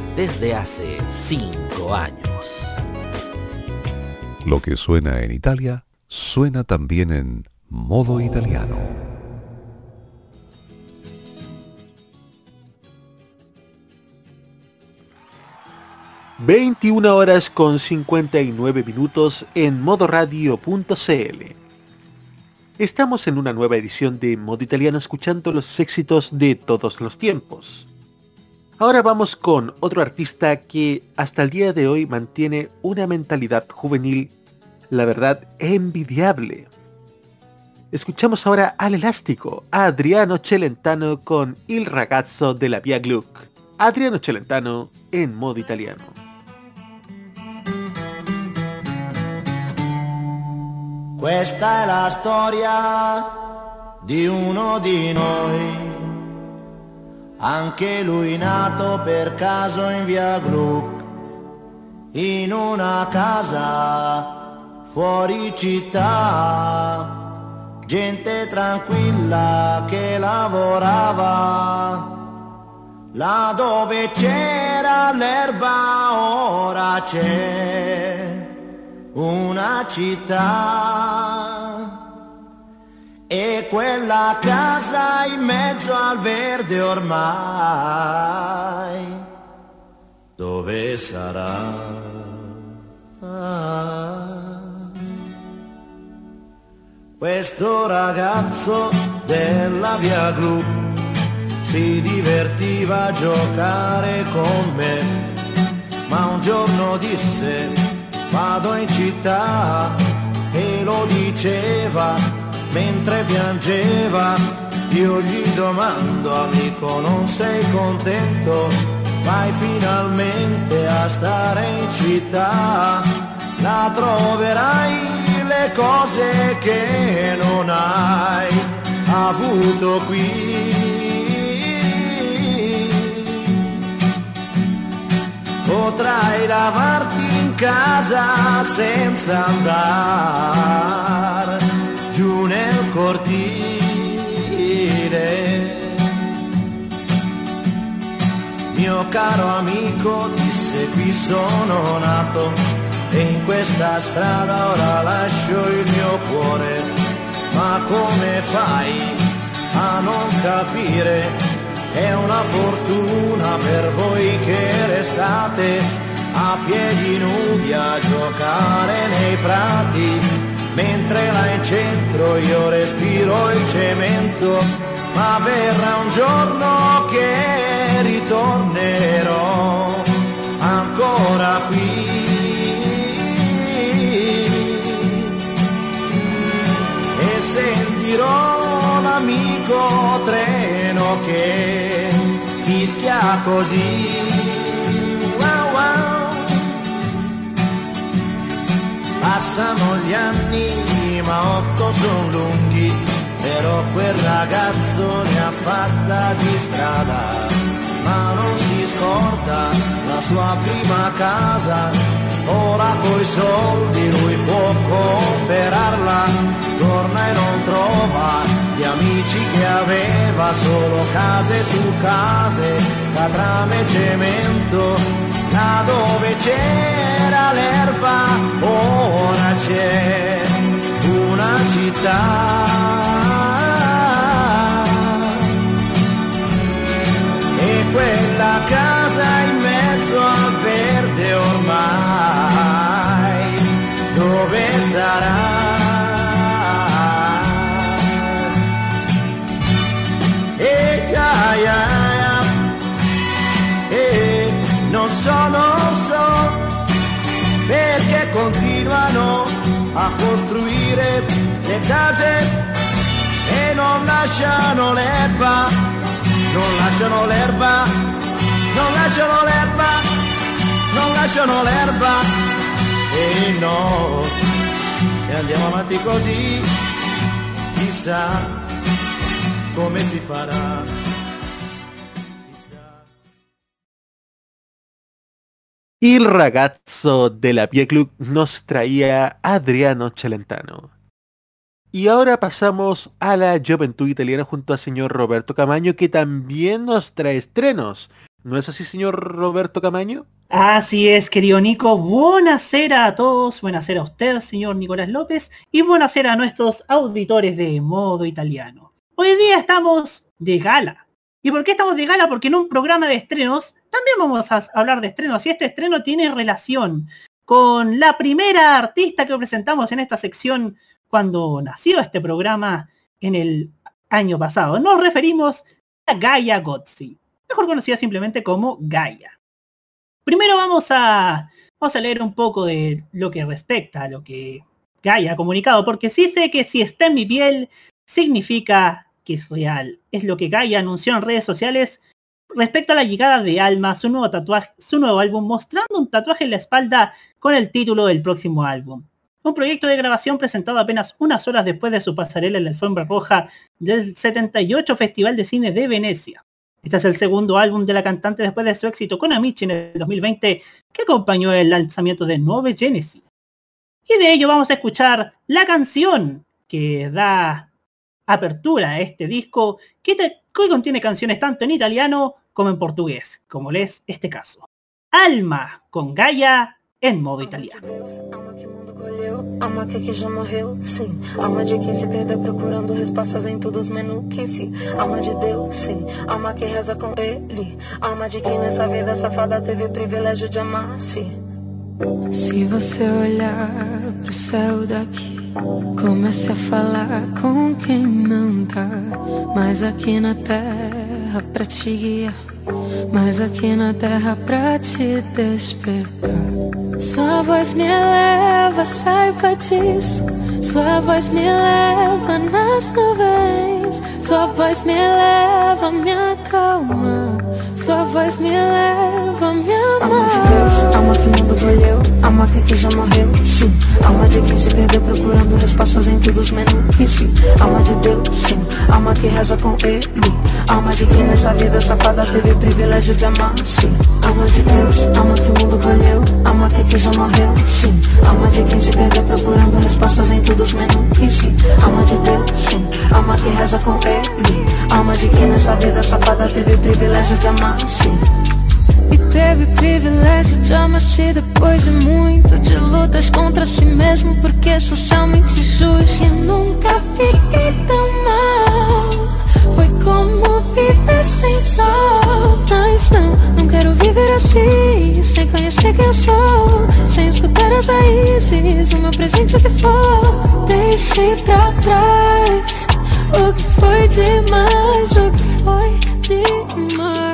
desde hace 5 años.
Lo que suena en Italia, suena también en modo italiano.
...21 horas con 59 minutos en modoradio.cl. Estamos en una nueva edición de Modo Italiano escuchando los éxitos de todos los tiempos. Ahora vamos con otro artista que hasta el día de hoy mantiene una mentalidad juvenil, la verdad, envidiable. Escuchamos ahora al elástico, Adriano Celentano con Il ragazzo della Via Gluck. Adriano Celentano en modo italiano.
Questa la storia di uno di noi anche lui nato per caso in via Gluck, in una casa fuori città, gente tranquilla che lavorava, là dove c'era l'erba ora c'è una città e quella casa in mezzo al verde ormai, dove sarà? Questo ragazzo della via Gru si divertiva a giocare con me, ma un giorno disse vado in città e lo diceva mentre piangeva, io gli domando amico non sei contento, vai finalmente a stare in città, la troverai le cose che non hai avuto qui. potrai lavarti in casa senza andare giù nel cortile. Mio caro amico disse qui sono nato e in questa strada ora lascio il mio cuore, ma come fai a non capire? È una fortuna per voi che restate a piedi nudi a giocare nei prati, mentre là in centro io respiro il cemento, ma verrà un giorno che ritornerò ancora qui. E sentirò l'amico treno che fischia così. Passano gli anni, ma otto sono lunghi, però quel ragazzo ne ha fatta di strada, ma non si scorda la sua prima casa. Ora coi soldi lui può comprarla, torna e non trova gli amici che aveva, solo case su case, catrame e cemento, là dove c'era l'erba, ora c'è una città. E quella casa le case e non lasciano l'erba, non lasciano l'erba, non lasciano l'erba, non lasciano l'erba e no, e andiamo avanti così, chissà come si farà.
Il ragazzo de la Pie Club nos traía Adriano Celentano. Y ahora pasamos a la juventud italiana junto al señor Roberto Camaño, que también nos trae estrenos. ¿No es así, señor Roberto Camaño?
Así es, querido Nico. Buenasera a todos. Buenasera a usted, señor Nicolás López. Y buenasera a nuestros auditores de modo italiano. Hoy día estamos de gala. ¿Y por qué estamos de gala? Porque en un programa de estrenos también vamos a hablar de estrenos. Y este estreno tiene relación con la primera artista que presentamos en esta sección cuando nació este programa en el año pasado. Nos referimos a Gaia Gozzi, mejor conocida simplemente como Gaia. Primero vamos a, vamos a leer un poco de lo que respecta a lo que Gaia ha comunicado, porque sí sé que si está en mi piel significa que es real. Es lo que Gaia anunció en redes sociales respecto a la llegada de Alma, su nuevo tatuaje, su nuevo álbum, mostrando un tatuaje en la espalda con el título del próximo álbum. Un proyecto de grabación presentado apenas unas horas después de su pasarela en la alfombra roja del 78 Festival de Cine de Venecia. Este es el segundo álbum de la cantante después de su éxito con Amici en el 2020, que acompañó el lanzamiento de Nueve Genesis. Y de ello vamos a escuchar la canción que da apertura a este disco, que, te, que contiene canciones tanto en italiano como en portugués, como es este caso. Alma con Gaia en modo italiano.
Alma que, já morreu, sim. Alma de quem se perdeu procurando respostas em todos os menus que se. Alma de Deus, sim. Alma que reza com ele. Alma de quem nessa vida safada teve o privilégio de amar-se.
Se você olhar pro céu daqui, comece a falar com quem não tá. Mas aqui na terra pra te guiar. Mas aqui na terra pra te despertar. Sua voz me eleva, saiba disso. Sua voz me leva nas nuvens. Sua voz me eleva, me acalma. Sua voz me leva, me ama.
Alma que já morreu, sim Alma de quem se perdeu procurando respostas em todos os menus que sim Alma de Deus, sim Alma que reza com ele Alma de quem nessa vida safada teve privilégio de amar, sim Alma de Deus, alma que o mundo colheu Alma que já morreu, sim Alma de quem se perdeu procurando respostas em todos os menus que sim Alma de Deus, sim Alma que reza com ele Alma de quem nessa vida safada teve privilégio de amar, sim
e teve privilégio de amar-se depois de muito De lutas contra si mesmo porque é socialmente justo. E nunca fiquei tão mal. Foi como viver sem sol. Mas não, não quero viver assim. Sem conhecer quem eu sou. Sem escutar as raízes O meu presente o que for. Deixe pra trás O que foi demais O que foi demais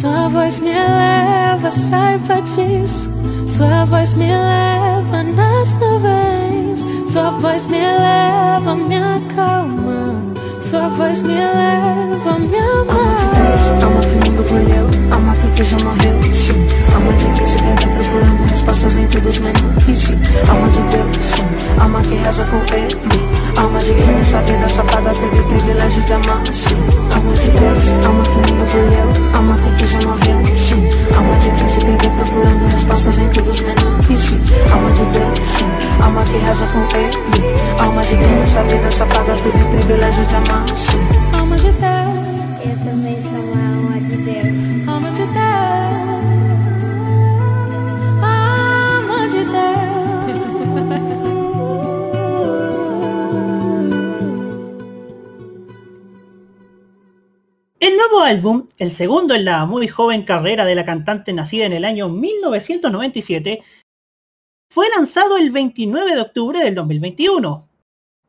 sua voz me eleva, saiba disso. Sua voz me eleva nas nuvens. Sua voz me eleva, me acalma. Sua voz me eleva, me ama.
Alma que o mundo colheu, alma que já morreu, sim Alma de quem se perde procurando respostas em todos que sim Alma de Deus, sim Alma que reza com ele Alma de quem nessa vida safada teve privilégio de amar, sim. Alma de Deus, alma que o mundo Alma que já morreu, sim. Alma de quem se perde procurando respostas em todos que sim Alma de Deus, sim. Alma que reza com ele. Alma de quem nessa vida safada teve privilégio de amar, sim.
Alma de Deus
Eu também sou uma alma de Deus.
Alma de Deus
nuevo álbum, el segundo en la muy joven carrera de la cantante nacida en el año 1997, fue lanzado el 29 de octubre del 2021.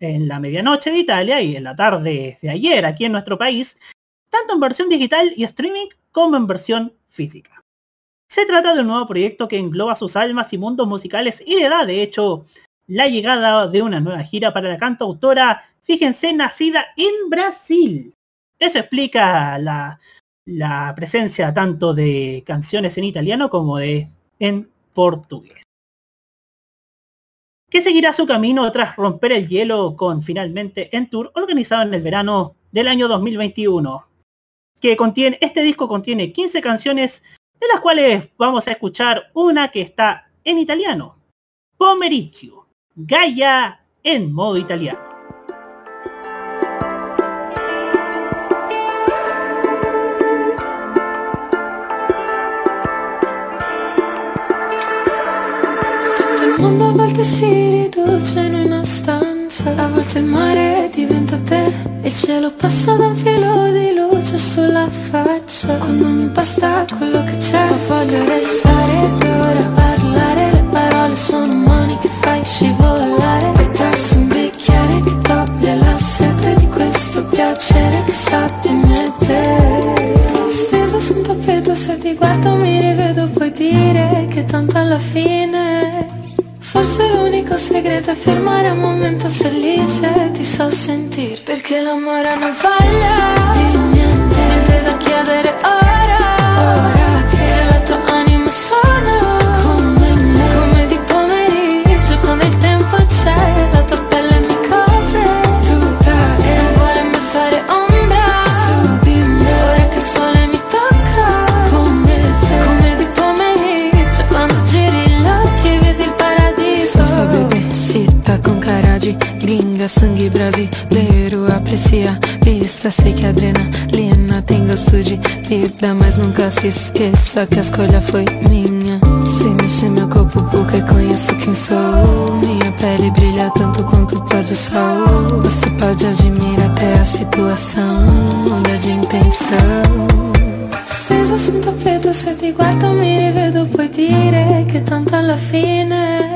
En la medianoche de Italia y en la tarde de ayer aquí en nuestro país, tanto en versión digital y streaming como en versión física. Se trata de un nuevo proyecto que engloba sus almas y mundos musicales y le da, de hecho, la llegada de una nueva gira para la cantautora, fíjense, nacida en Brasil. Eso explica la, presencia tanto de canciones en italiano como de en portugués. Que seguirá su camino tras romper el hielo con finalmente en tour organizado en el verano del año 2021. Que contiene, este disco contiene 15 canciones, de las cuales vamos a escuchar una que está en italiano. Pomeriggio, Gaia en modo italiano.
Mondo a volte si riduce in una stanza A volte il mare diventa te Il cielo passa da un filo di luce sulla faccia. Quando mi basta quello che c'è voglio restare due ore a parlare Le parole sono mani che fai scivolare Ti passo un bicchiere che toglie la sete Di questo piacere che sa di me te. Stesa su un tappeto se ti guardo mi rivedo Puoi dire che tanto alla fine Forse l'unico segreto è fermare un momento felice. Ti so sentire Perché l'amore non voglia di niente Niente da chiedere Ora
gringa, sangue brasileiro aprecia vista. Sei que a adrenalina tem gosto de vida, mas nunca se esqueça que a escolha foi minha. Se mexer meu corpo porque conheço quem sou. Minha pele brilha tanto quanto o pôr do sol. Você pode admirar até a situação, muda de intenção.
Stesa su un tappeto se ti guardo mi rivedo puoi dire che tanto alla fine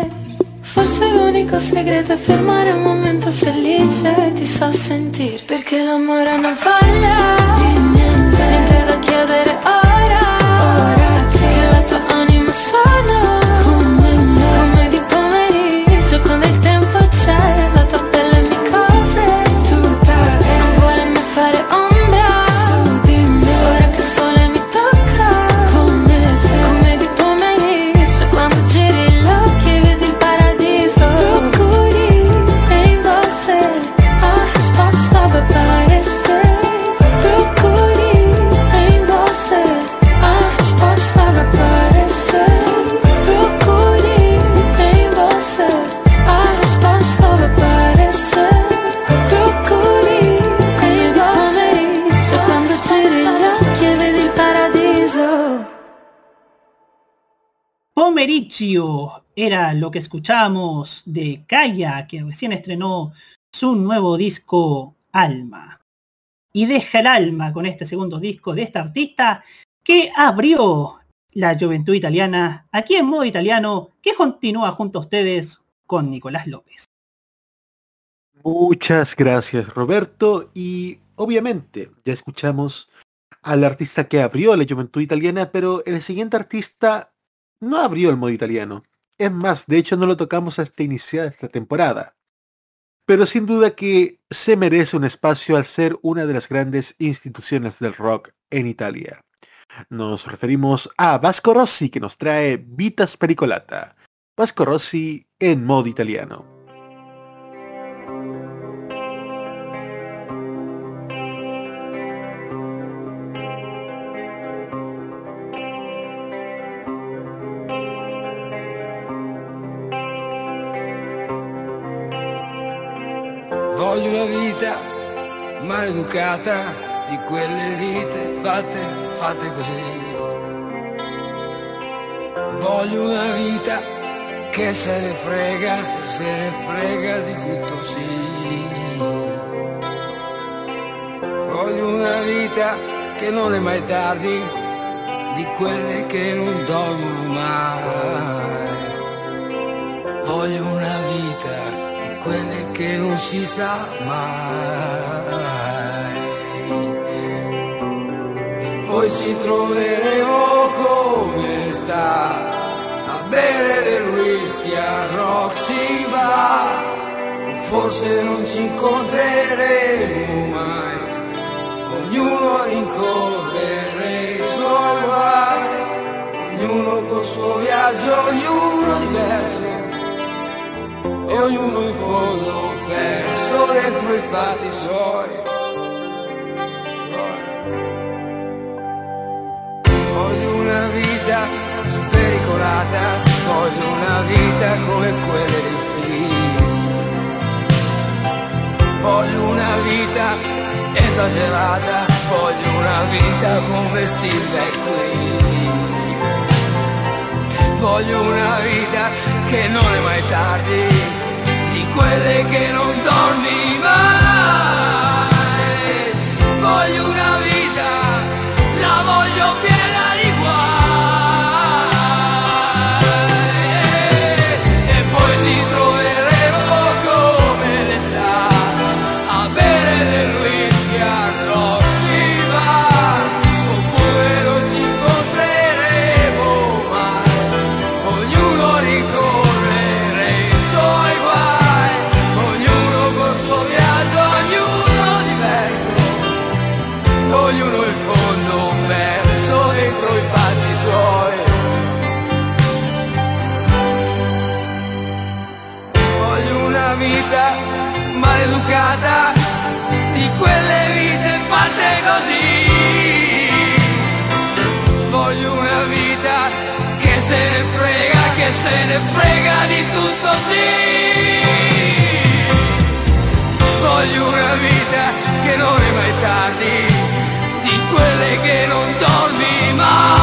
Forse l'unico segreto è fermare un momento felice. Ti so sentire. Perché l'amore non voglia di niente. Niente da chiedere. Ora
Era lo que escuchamos de Kaya, que recién estrenó su nuevo disco Alma. Y deja el alma con este segundo disco de esta artista que abrió la juventud italiana aquí en modo italiano, que continúa junto a ustedes con Nicolás López.
Muchas gracias Roberto y obviamente ya escuchamos al artista que abrió la juventud italiana, pero el siguiente artista no abrió el modo italiano. Es más, de hecho no lo tocamos hasta iniciada esta temporada. Pero sin duda que se merece un espacio al ser una de las grandes instituciones del rock en Italia. Nos referimos a Vasco Rossi que nos trae Vitas Pericolata. Vasco Rossi en modo italiano.
Maleducata di quelle vite fatte, fatte così. Voglio una vita che se ne frega, se ne frega di tutto sì. Voglio una vita che non è mai tardi, di quelle che non dormono mai. Voglio una vita di quelle che non si sa mai. Poi ci troveremo come sta a bere del whisky a Roxy Bar. Forse non ci incontreremo mai, ognuno rincorrere i suoi guai, ognuno col suo viaggio, ognuno diverso, e ognuno in fondo perso dentro i fatti suoi. Una vita spericolata, voglio una vita come quelle dei film. Voglio una vita esagerata, voglio una vita come stile qui. Voglio una vita che non è mai tardi, di quelle che non dormi mai. Voglio una vita, quelle che non dormi mai.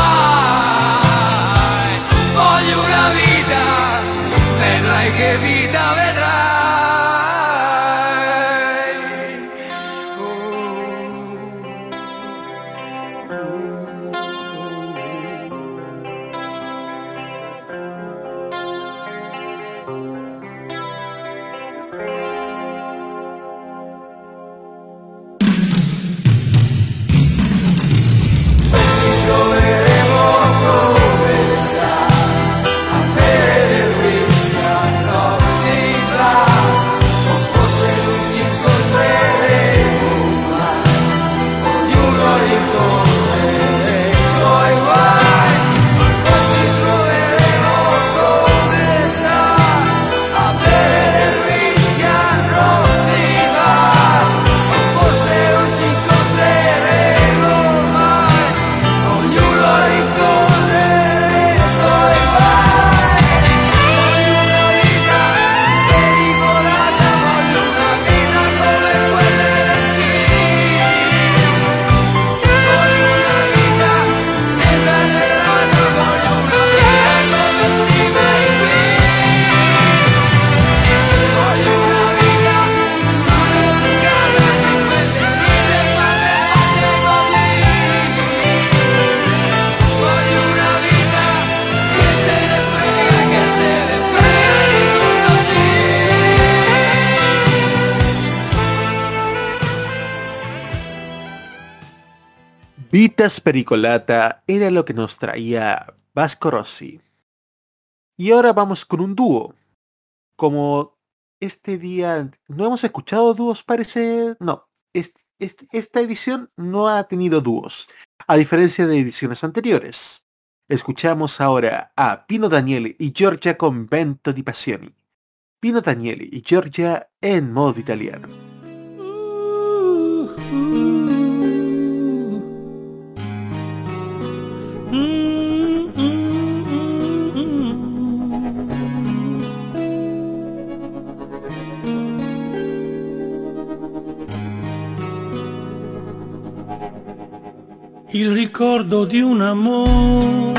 Pericolata era lo que nos traía Vasco Rossi. Y ahora vamos con un dúo. Como este día no hemos escuchado dúos, parece. No, es- es- esta edición no ha tenido dúos, a diferencia de ediciones anteriores. Escuchamos ahora a Pino Daniele y Giorgia con Vento di Passioni. Pino Daniele y Giorgia en modo italiano.
Il ricordo di un amore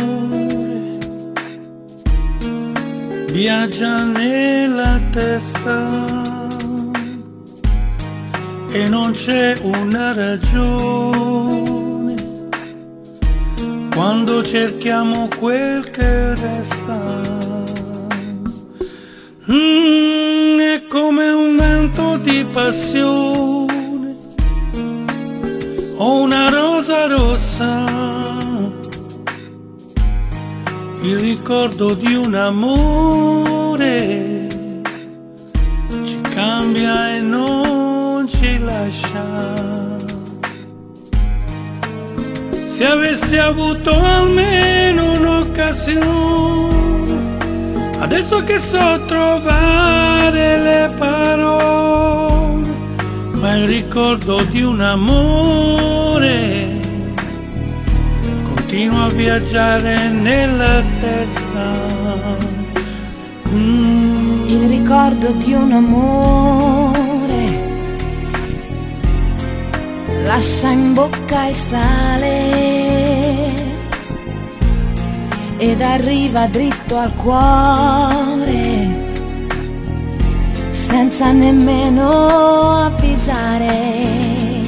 viaggia nella testa e non c'è una ragione quando cerchiamo quel che resta. Mm, è come un vento di passione o una rosa rossa, il ricordo di un amore ci cambia e non ci lascia. Se avessi avuto almeno un'occasione, adesso che so trovare le parole, ma il ricordo di un amore continua a viaggiare nella testa. Mm.
Il ricordo di un amore lascia in bocca il sale ed arriva dritto al cuore senza nemmeno avvisare.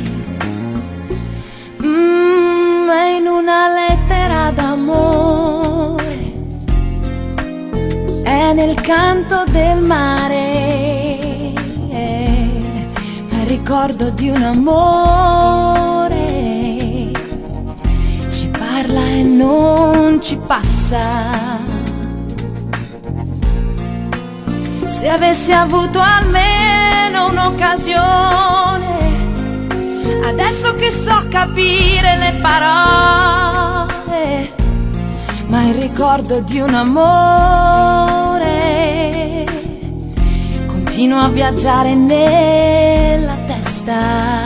Mm, è in una lettera d'amore, è nel canto del mare, ma il ricordo di un amore ci parla e non ci passa. Se avessi avuto almeno un'occasione, adesso che so capire le parole, ma il ricordo di un amore continua a viaggiare nella testa.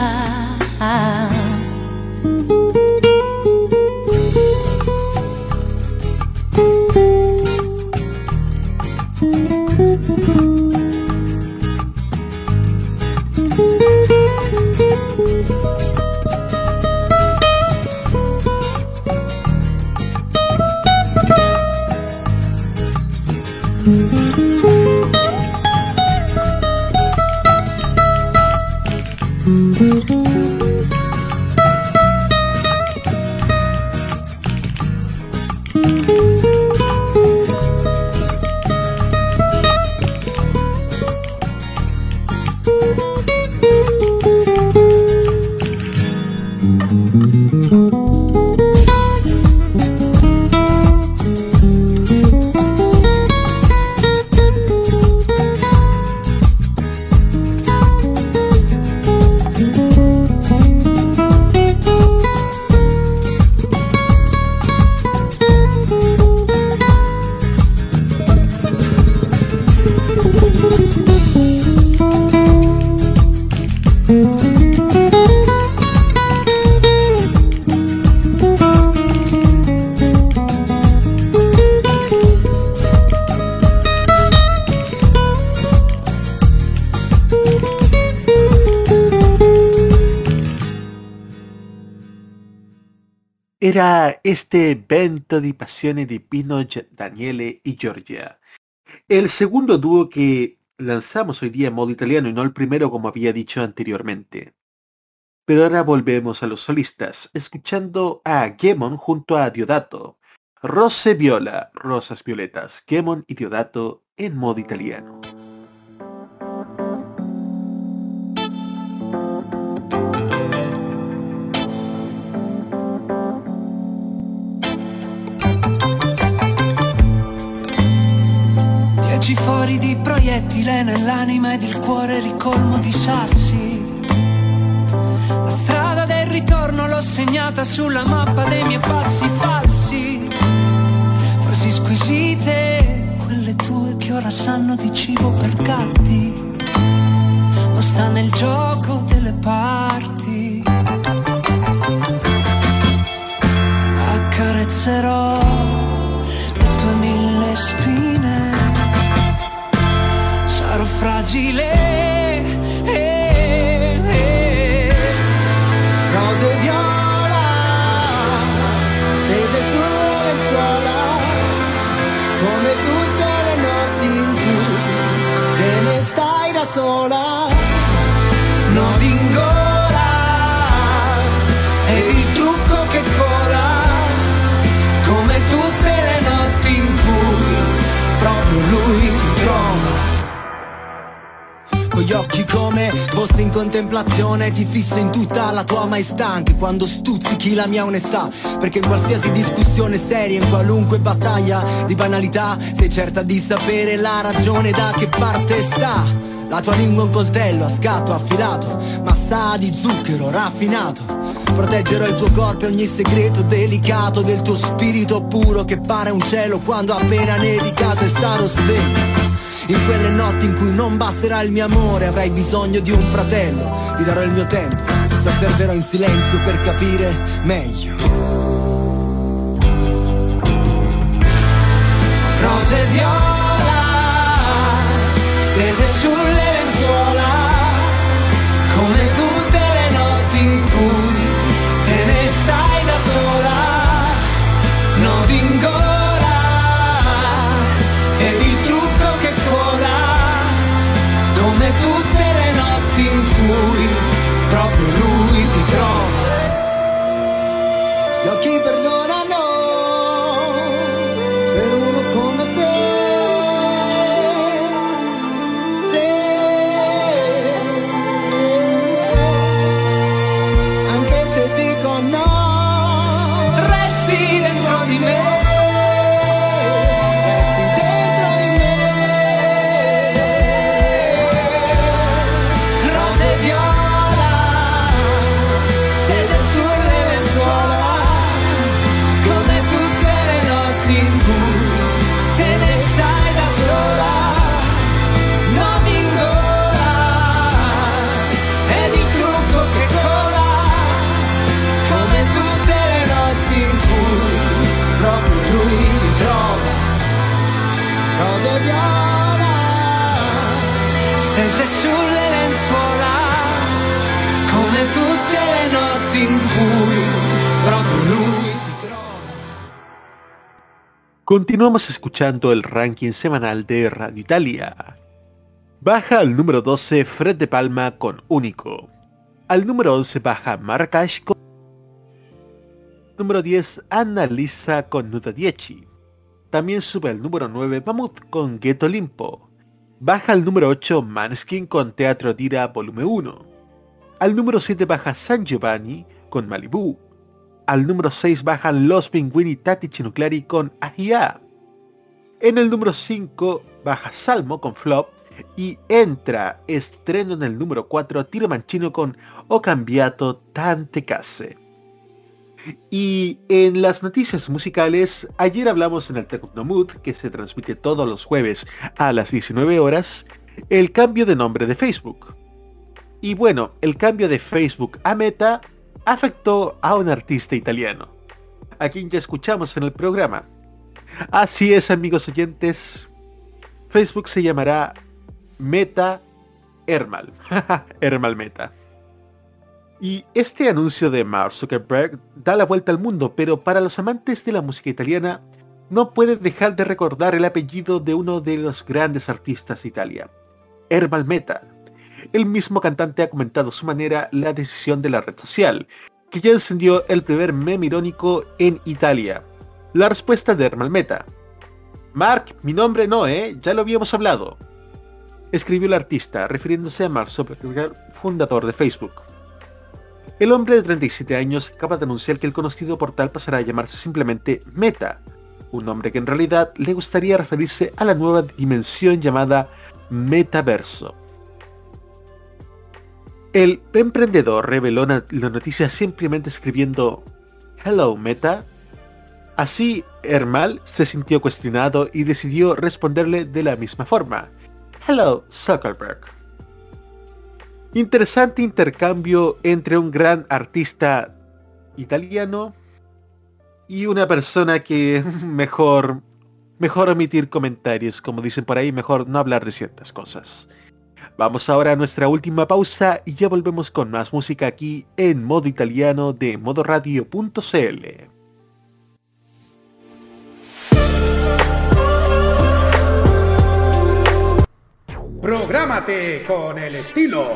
Era este Vento di Passione di Pino Daniele y Giorgia. El segundo dúo que lanzamos hoy día en modo italiano y no el primero como había dicho anteriormente. Pero ahora volvemos a los solistas, escuchando a Gemon junto a Diodato. Rose Viola, Rosas Violetas, Gemon y Diodato en modo italiano.
Fiori di proiettile nell'anima ed il cuore ricolmo di sassi. La strada del ritorno l'ho segnata sulla mappa dei miei passi falsi. Frasi squisite, quelle tue che ora sanno di cibo per gatti. Non sta nel gioco delle parti. Accarezzerò le tue mille spine. Fragile.
Gli occhi come posti in contemplazione Ti fisso in tutta la tua maestà Anche quando stuzzichi la mia onestà Perché in qualsiasi discussione seria In qualunque battaglia di banalità Sei certa di sapere la ragione da che parte sta. La tua lingua è un coltello a scatto affilato Ma sa di zucchero raffinato. Proteggerò il tuo corpo e ogni segreto delicato Del tuo spirito puro che pare un cielo Quando appena nevicato e starò sveglio in quelle notti in cui non basterà il mio amore Avrai bisogno di un fratello. Ti darò il mio tempo Ti osserverò in silenzio per capire meglio.
Rose viola, stese sulle lenzuola,
Continuamos escuchando el ranking semanal de Radio Italia. Baja al número 12 Fred de Palma con Único. Al número 11 baja Marrakech con... Número 10 Anna Lisa con Nuda Dieci. También sube al número 9 Mammoth con Ghetto Limpo. Baja al número 8 Manskin con Teatro Dira Volumen 1. Al número 7 baja San Giovanni con Malibu. Al número 6 bajan Los Pinguini Tati Chinuclari con Ahia. En el número 5 baja Salmo con Flop. Y entra estreno en el número 4 Tiro Manchino con O Cambiato Tante Case. Y en las noticias musicales, ayer hablamos en el Tecnomood, que se transmite todos los jueves a las 19 horas, el cambio de nombre de Facebook. Y bueno, el cambio de Facebook a Meta afectó a un artista italiano, a quien ya escuchamos en el programa. Así es, amigos oyentes, Facebook se llamará Meta Hermal. Hermal (laughs) Meta. Y este anuncio de Mark Zuckerberg da la vuelta al mundo, pero para los amantes de la música italiana no puede dejar de recordar el apellido de uno de los grandes artistas de Italia, Ermal Meta. El mismo cantante ha comentado a su manera la decisión de la red social, que ya encendió el primer meme irónico en Italia. La respuesta de Ermal Meta. Mark, mi nombre no, ¿eh? Ya lo habíamos hablado. Escribió el artista, refiriéndose a Mark Zuckerberg, fundador de Facebook. El hombre de 37 años acaba de anunciar que el conocido portal pasará a llamarse simplemente Meta, un nombre que en realidad le gustaría referirse a la nueva dimensión llamada metaverso. El emprendedor reveló la noticia simplemente escribiendo Hello Meta. Así, Hermal se sintió cuestionado y decidió responderle de la misma forma. Hello Zuckerberg. Interesante intercambio entre un gran artista italiano y una persona que mejor mejor omitir comentarios, como dicen por ahí, mejor no hablar de ciertas cosas. Vamos ahora a nuestra última pausa y ya volvemos con más música aquí en modo italiano de modoradio.cl.
Prográmate con el estilo.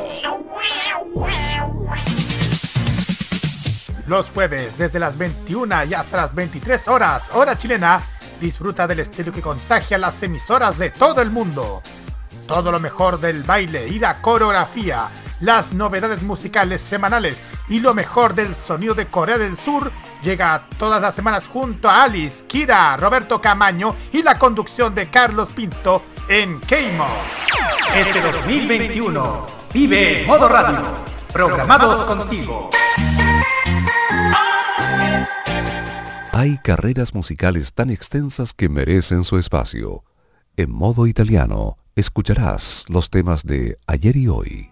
Los jueves desde las 21 y hasta las 23 horas, hora chilena, disfruta del estilo que contagia las emisoras de todo el mundo. Todo lo mejor del baile y la coreografía, las novedades musicales semanales y lo mejor del sonido de Corea del Sur llega todas las semanas junto a Alice, Kira, Roberto Camaño y la conducción de Carlos Pinto en Keimo. Este 2021 vive Modo Radio, programados contigo.
Hay carreras musicales tan extensas que merecen su espacio. En modo italiano, escucharás los temas de ayer y hoy.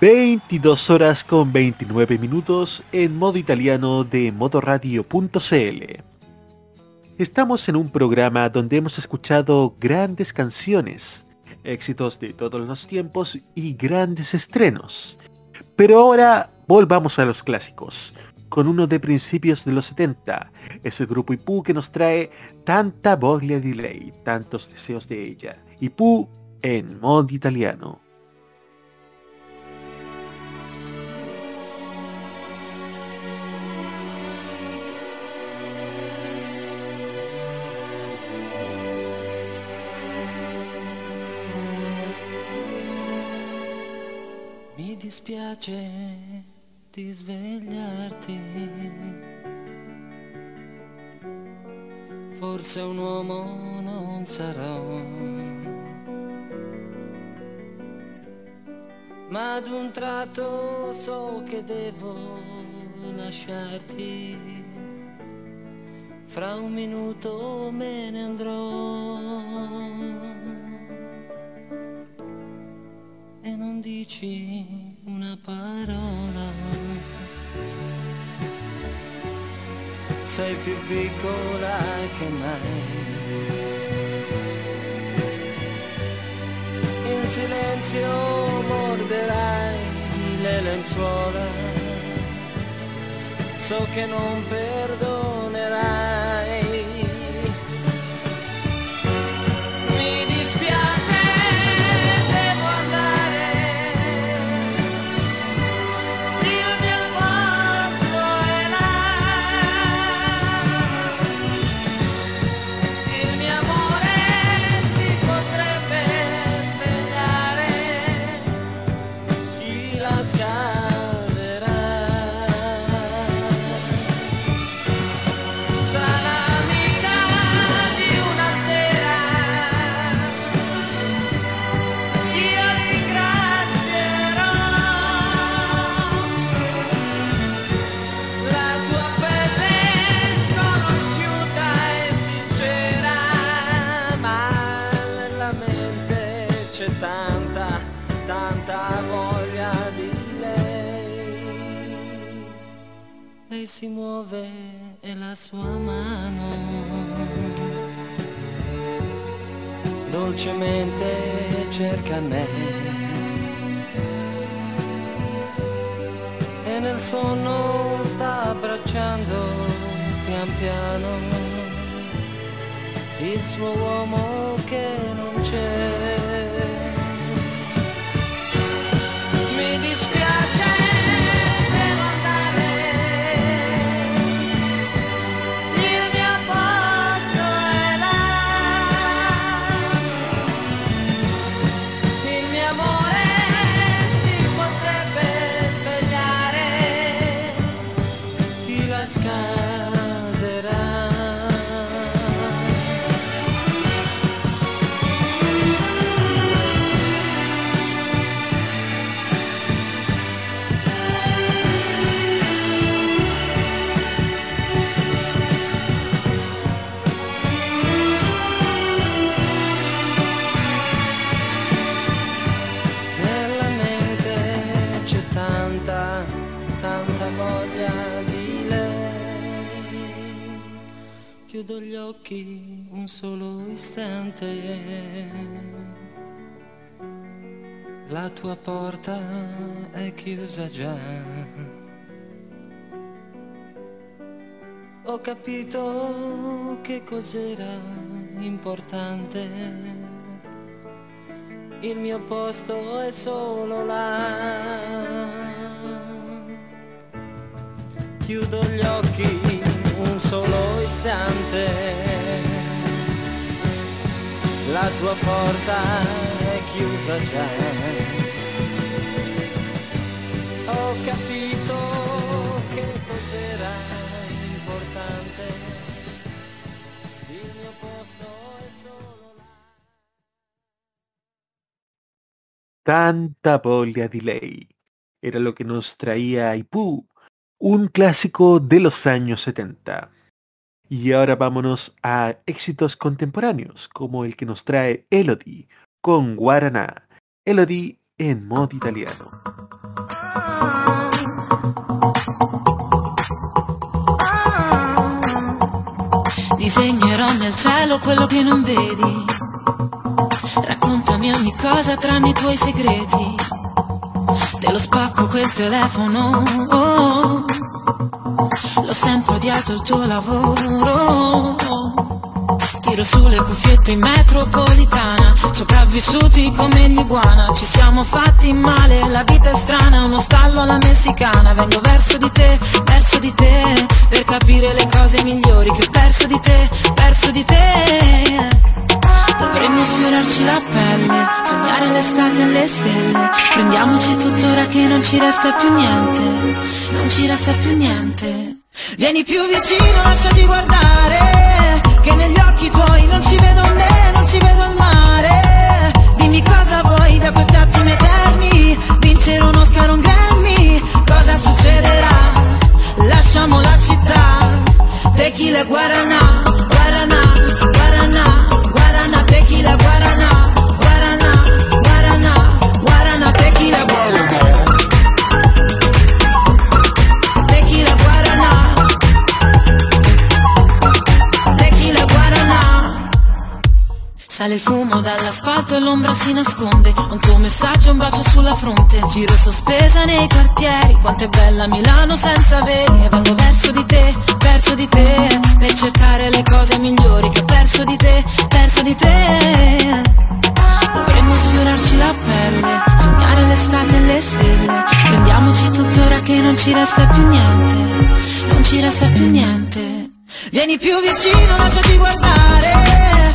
...22 horas con 29 minutos... ...en modo italiano de modoradio.cl... Estamos en un programa donde hemos escuchado grandes canciones éxitos de todos los tiempos y grandes estrenos. Pero ahora volvamos a los clásicos, con uno de principios de los 70, ese grupo Ipu que nos trae tanta voglia di lei, tantos deseos de ella. Ipu en modo italiano.
Mi dispiace di svegliarti. Forse un uomo non sarò. Ma ad un tratto so che devo lasciarti. Fra un minuto me ne andrò. e non dici una parola. Sei più piccola che mai. In silenzio morderai le lenzuola. So che non perdonerai. Si muove e la sua mano dolcemente cerca me e nel sonno sta abbracciando pian piano il suo uomo che non c'è.
Chiudo gli occhi un solo istante. La tua porta è chiusa già. Ho capito che cos'era importante. Il mio posto è solo là. Chiudo gli occhi solo istante. La tua porta è chiusa già. Ho capito che cos'era importante. Il mio posto è solo là.
Tanta bolia di ley. Era lo que nos traía Aipú, un clásico de los años 70. Y ahora vámonos a éxitos contemporáneos, como el que nos trae Elodie con Guaraná. Elodie en modo italiano.
Disegnerò nel cielo quello che non vedi. Raccontami ogni cosa tranne i tuoi segreti. Te lo spacco quel telefono. oh. L'ho sempre odiato il tuo lavoro. Tiro sulle cuffiette in metropolitana Sopravvissuti come gli iguana Ci siamo fatti male, la vita è strana Uno stallo alla messicana Vengo verso di te, verso di te Per capire le cose migliori Che ho perso di te, perso di te Dovremmo sfiorarci la pelle Sognare l'estate alle stelle. Prendiamoci tuttora che non ci resta più niente Non ci resta più niente. Vieni più vicino, lasciati guardare Che negli occhi tuoi non ci vedo me, non ci vedo il mare. Dimmi cosa vuoi da questi attimi eterni Vincere un Oscar un Grammy Cosa succederà? Lasciamo la città Tequila Guaraná, Guaraná, Sale il fumo dall'asfalto e l'ombra si nasconde. Un tuo messaggio, un bacio sulla fronte. Giro sospesa nei quartieri. Quanto è bella Milano senza veli. E vengo verso di te, verso di te Per cercare le cose migliori Che ho perso di te, perso di te. Dovremmo sfiorarci la pelle Sognare l'estate e le stelle. Prendiamoci tuttora che non ci resta più niente Non ci resta più niente. Vieni più vicino, lasciati guardare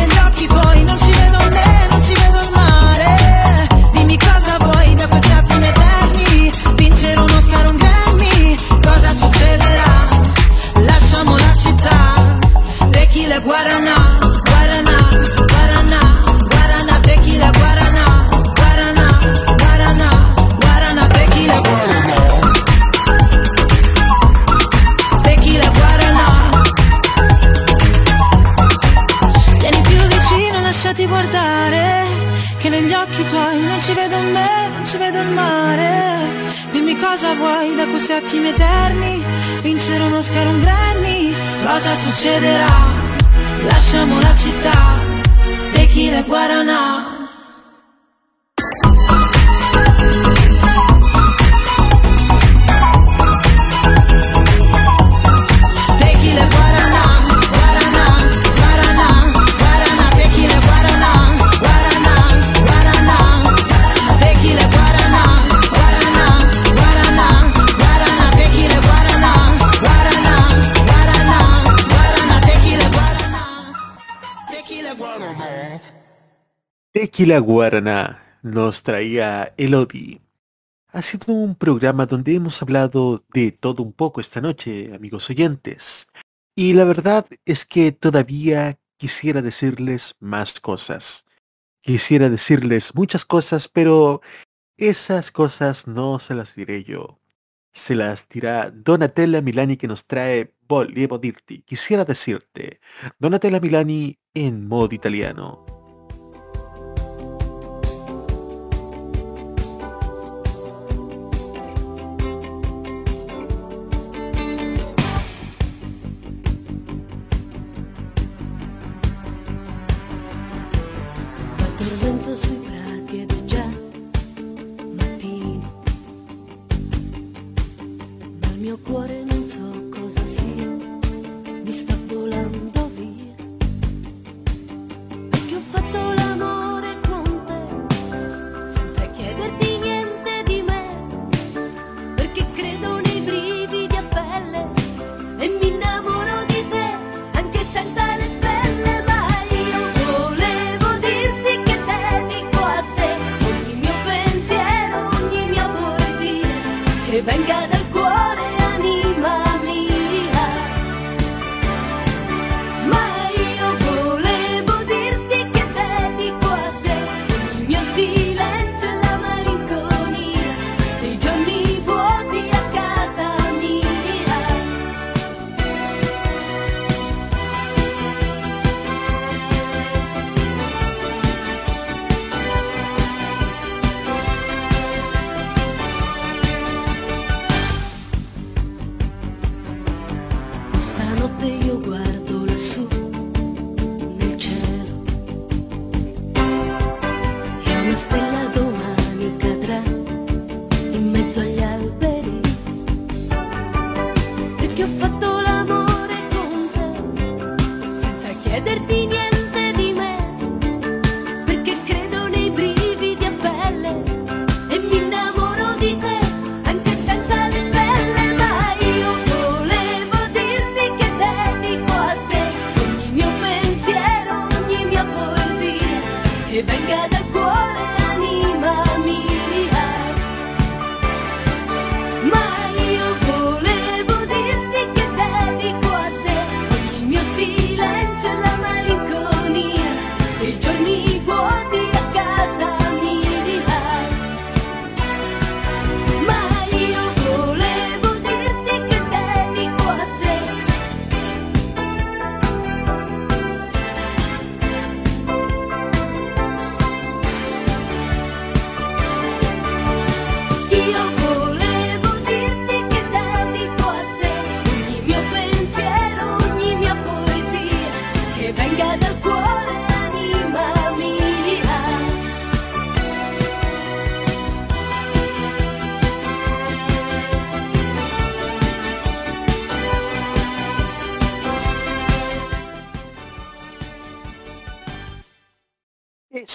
negli occhi tuoi non ci vedo me, non ci vedo il mare. Dimmi cosa vuoi da questi attimi eterni? Vincere un Oscar Cosa succederà? Lasciamo la città Tequila Guaraná, Guaraná, vuoi da questi attimi eterni Vincere un Oscar un Grammy Cosa succederà? Lasciamo la città Tequila Guaraná Tequila Tequila Guaraná
nos traía Elodie. Ha sido un programa donde hemos hablado de todo un poco esta noche, amigos oyentes. Y la verdad es que todavía quisiera decirles más cosas. Quisiera decirles muchas cosas, pero esas cosas no se las diré yo. Se las dirá Donatella Milani que nos trae Volevo dirti. Quisiera decirte, Donatella Milani en modo italiano.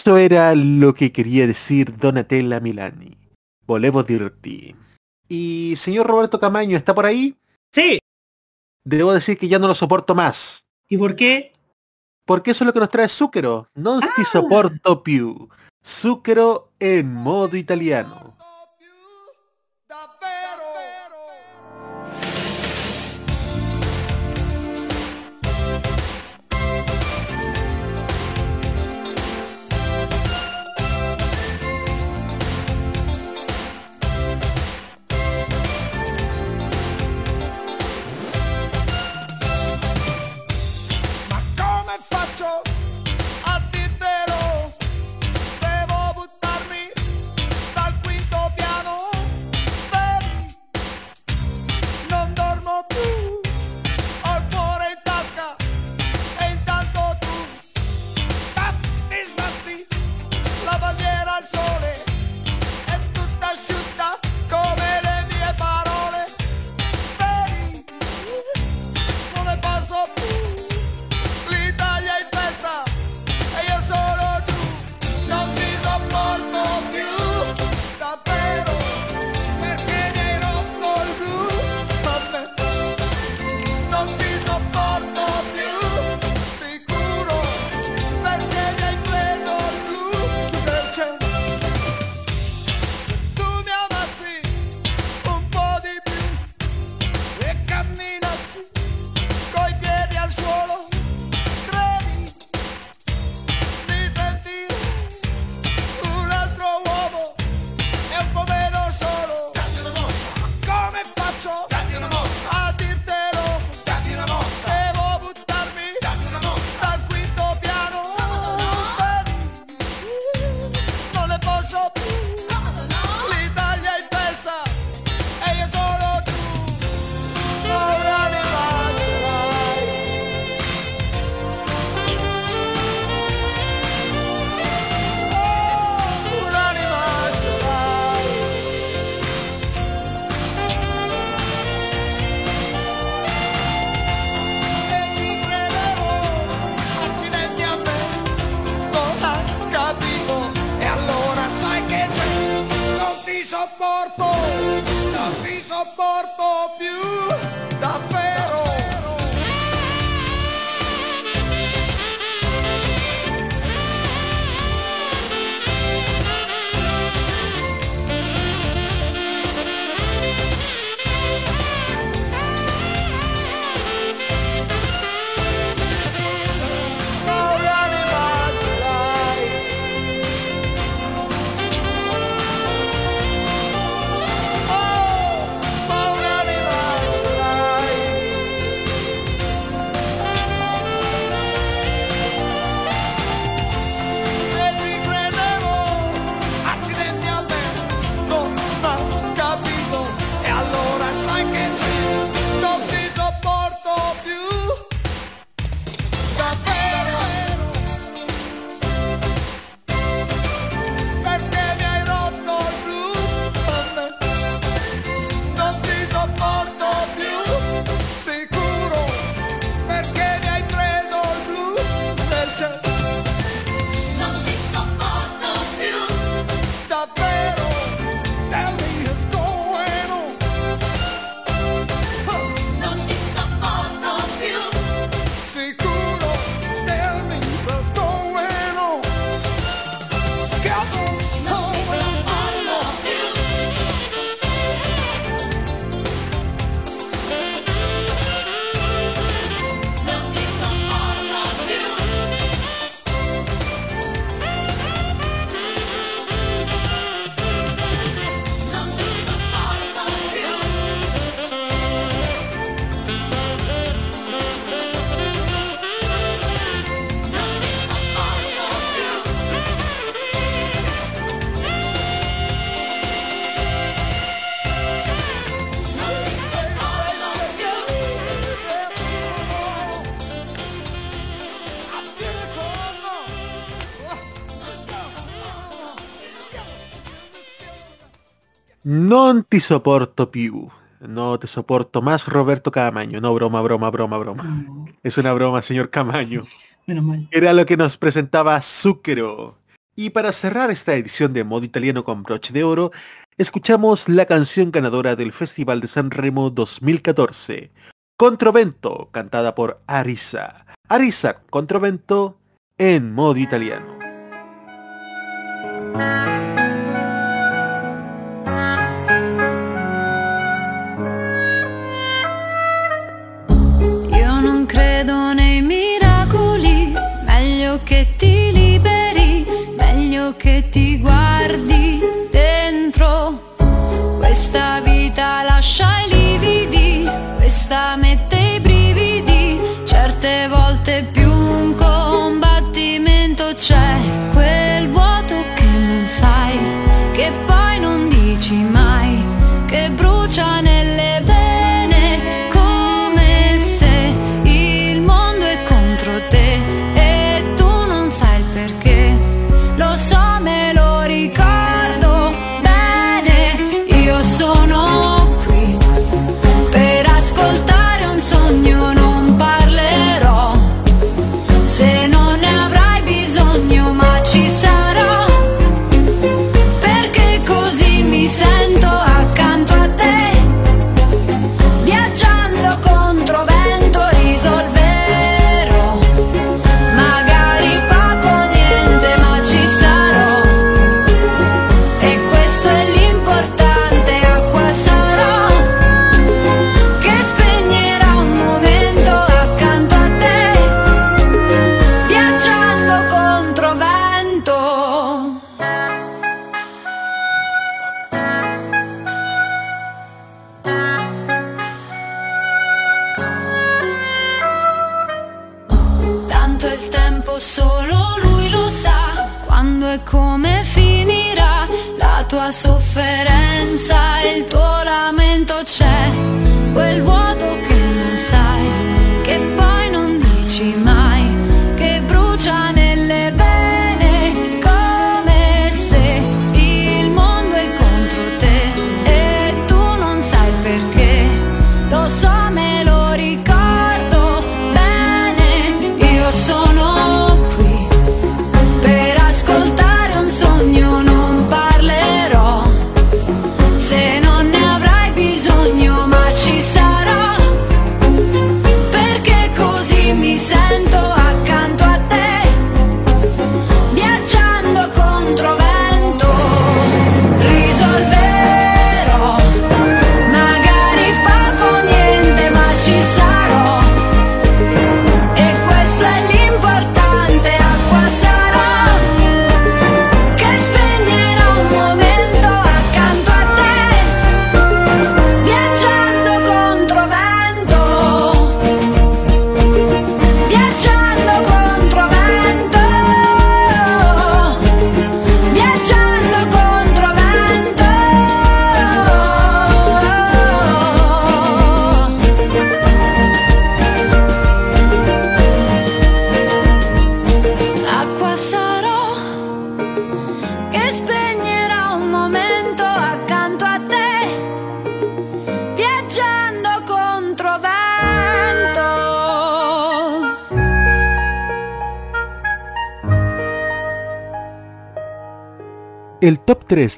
Eso era lo que quería decir Donatella Milani. Volvemos divertir. Y señor Roberto Camaño, ¿está por ahí?
Sí.
Debo decir que ya no lo soporto más.
¿Y por qué?
Porque eso es lo que nos trae Zúquero. Non ti ah. soporto più. Zúquero en modo italiano. Non ti soporto più. No te soporto más, Roberto Camaño. No, broma, broma, broma, broma. (laughs) Es una broma, señor Camaño. (laughs)
Menos mal.
Era lo que nos presentaba Zucchero. Y para cerrar esta edición de modo italiano con broche de oro, escuchamos la canción ganadora del Festival de San Remo 2014, Controvento, cantada por Arisa. Arisa, Controvento, en modo italiano.
Meglio che ti liberi, meglio che ti guardi dentro. Questa vita lascia i lividi, questa mette i brividi, certe volte più un combattimento c'è, quel vuoto che non sai, che poi non dici mai, che brucia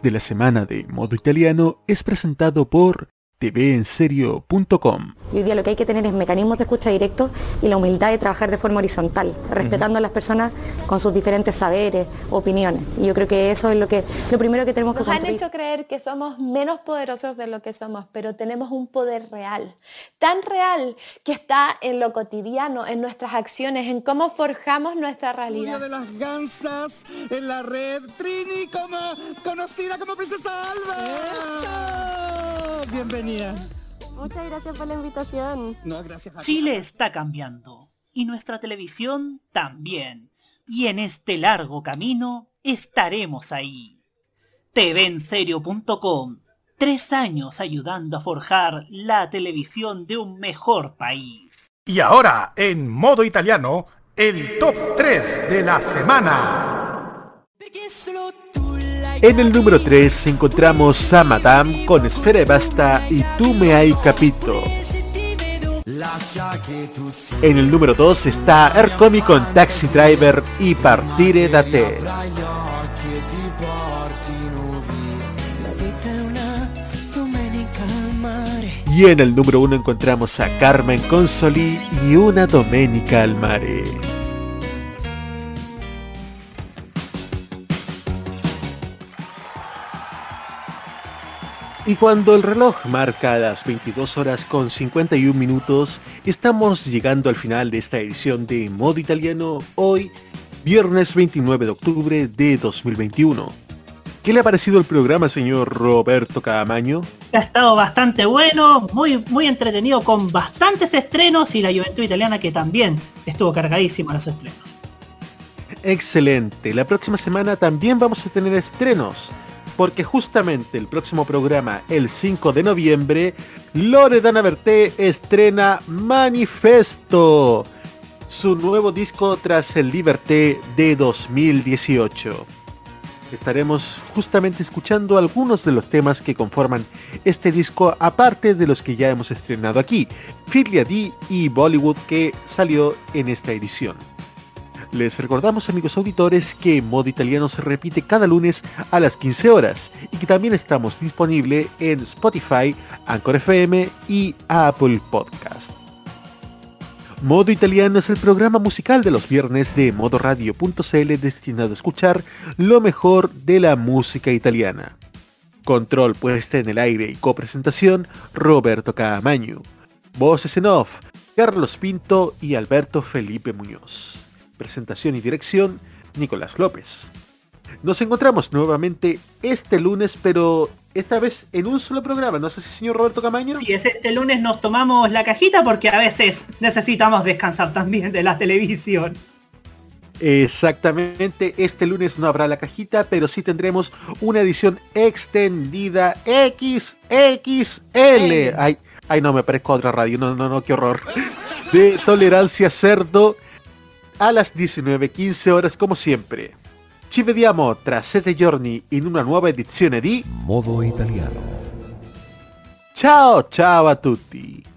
de la semana de modo italiano es presentado por tvenserio.com.
Y hoy día lo que hay que tener es mecanismos de escucha directos y la humildad de trabajar de forma horizontal, respetando a las personas con sus diferentes saberes, opiniones. Y yo creo que eso es lo que lo primero que tenemos que
Nos han
construir.
hecho creer que somos menos poderosos de lo que somos, pero tenemos un poder real, tan real que está en lo cotidiano, en nuestras acciones, en cómo forjamos nuestra realidad.
de las gansas en la red Trini como conocida como Princesa Alba. Bienvenida.
Muchas gracias por la invitación.
No, gracias a ti.
Chile está cambiando y nuestra televisión también. Y en este largo camino estaremos ahí. TVenserio.com Tres años ayudando a forjar la televisión de un mejor país.
Y ahora, en modo italiano, el top 3 de la semana.
En el número 3 encontramos a Madame con Esfera de Basta y Tú me hai capito. En el número 2 está Ercomi con Taxi Driver y Partire da te. Y en el número 1 encontramos a Carmen Consoli y una Domenica al mare. Y cuando el reloj marca las 22 horas con 51 minutos, estamos llegando al final de esta edición de Modo Italiano hoy, viernes 29 de octubre de 2021. ¿Qué le ha parecido el programa, señor Roberto Camaño?
Ha estado bastante bueno, muy, muy entretenido, con bastantes estrenos y la Juventud Italiana que también estuvo cargadísima los estrenos.
Excelente, la próxima semana también vamos a tener estrenos porque justamente el próximo programa, el 5 de noviembre, Loredana Berté estrena Manifesto, su nuevo disco tras el Liberté de 2018. Estaremos justamente escuchando algunos de los temas que conforman este disco, aparte de los que ya hemos estrenado aquí, Filia D y Bollywood que salió en esta edición. Les recordamos amigos auditores que Modo Italiano se repite cada lunes a las 15 horas y que también estamos disponible en Spotify, Anchor FM y Apple Podcast. Modo Italiano es el programa musical de los viernes de modoradio.cl destinado a escuchar lo mejor de la música italiana. Control puesta en el aire y copresentación Roberto Caamaño. Voces en off Carlos Pinto y Alberto Felipe Muñoz. Presentación y dirección, Nicolás López. Nos encontramos nuevamente este lunes, pero esta vez en un solo programa, ¿no sé si señor Roberto Camaño?
Sí, es este lunes nos tomamos la cajita porque a veces necesitamos descansar también de la televisión.
Exactamente, este lunes no habrá la cajita, pero sí tendremos una edición extendida XXL. Ay, ay no, me parezco a otra radio, no, no, no, qué horror. De tolerancia cerdo a las 19.15 horas como siempre. Ci vediamo tra sette giorni in una nuova edizione di
Modo Italiano.
Ciao ciao a tutti!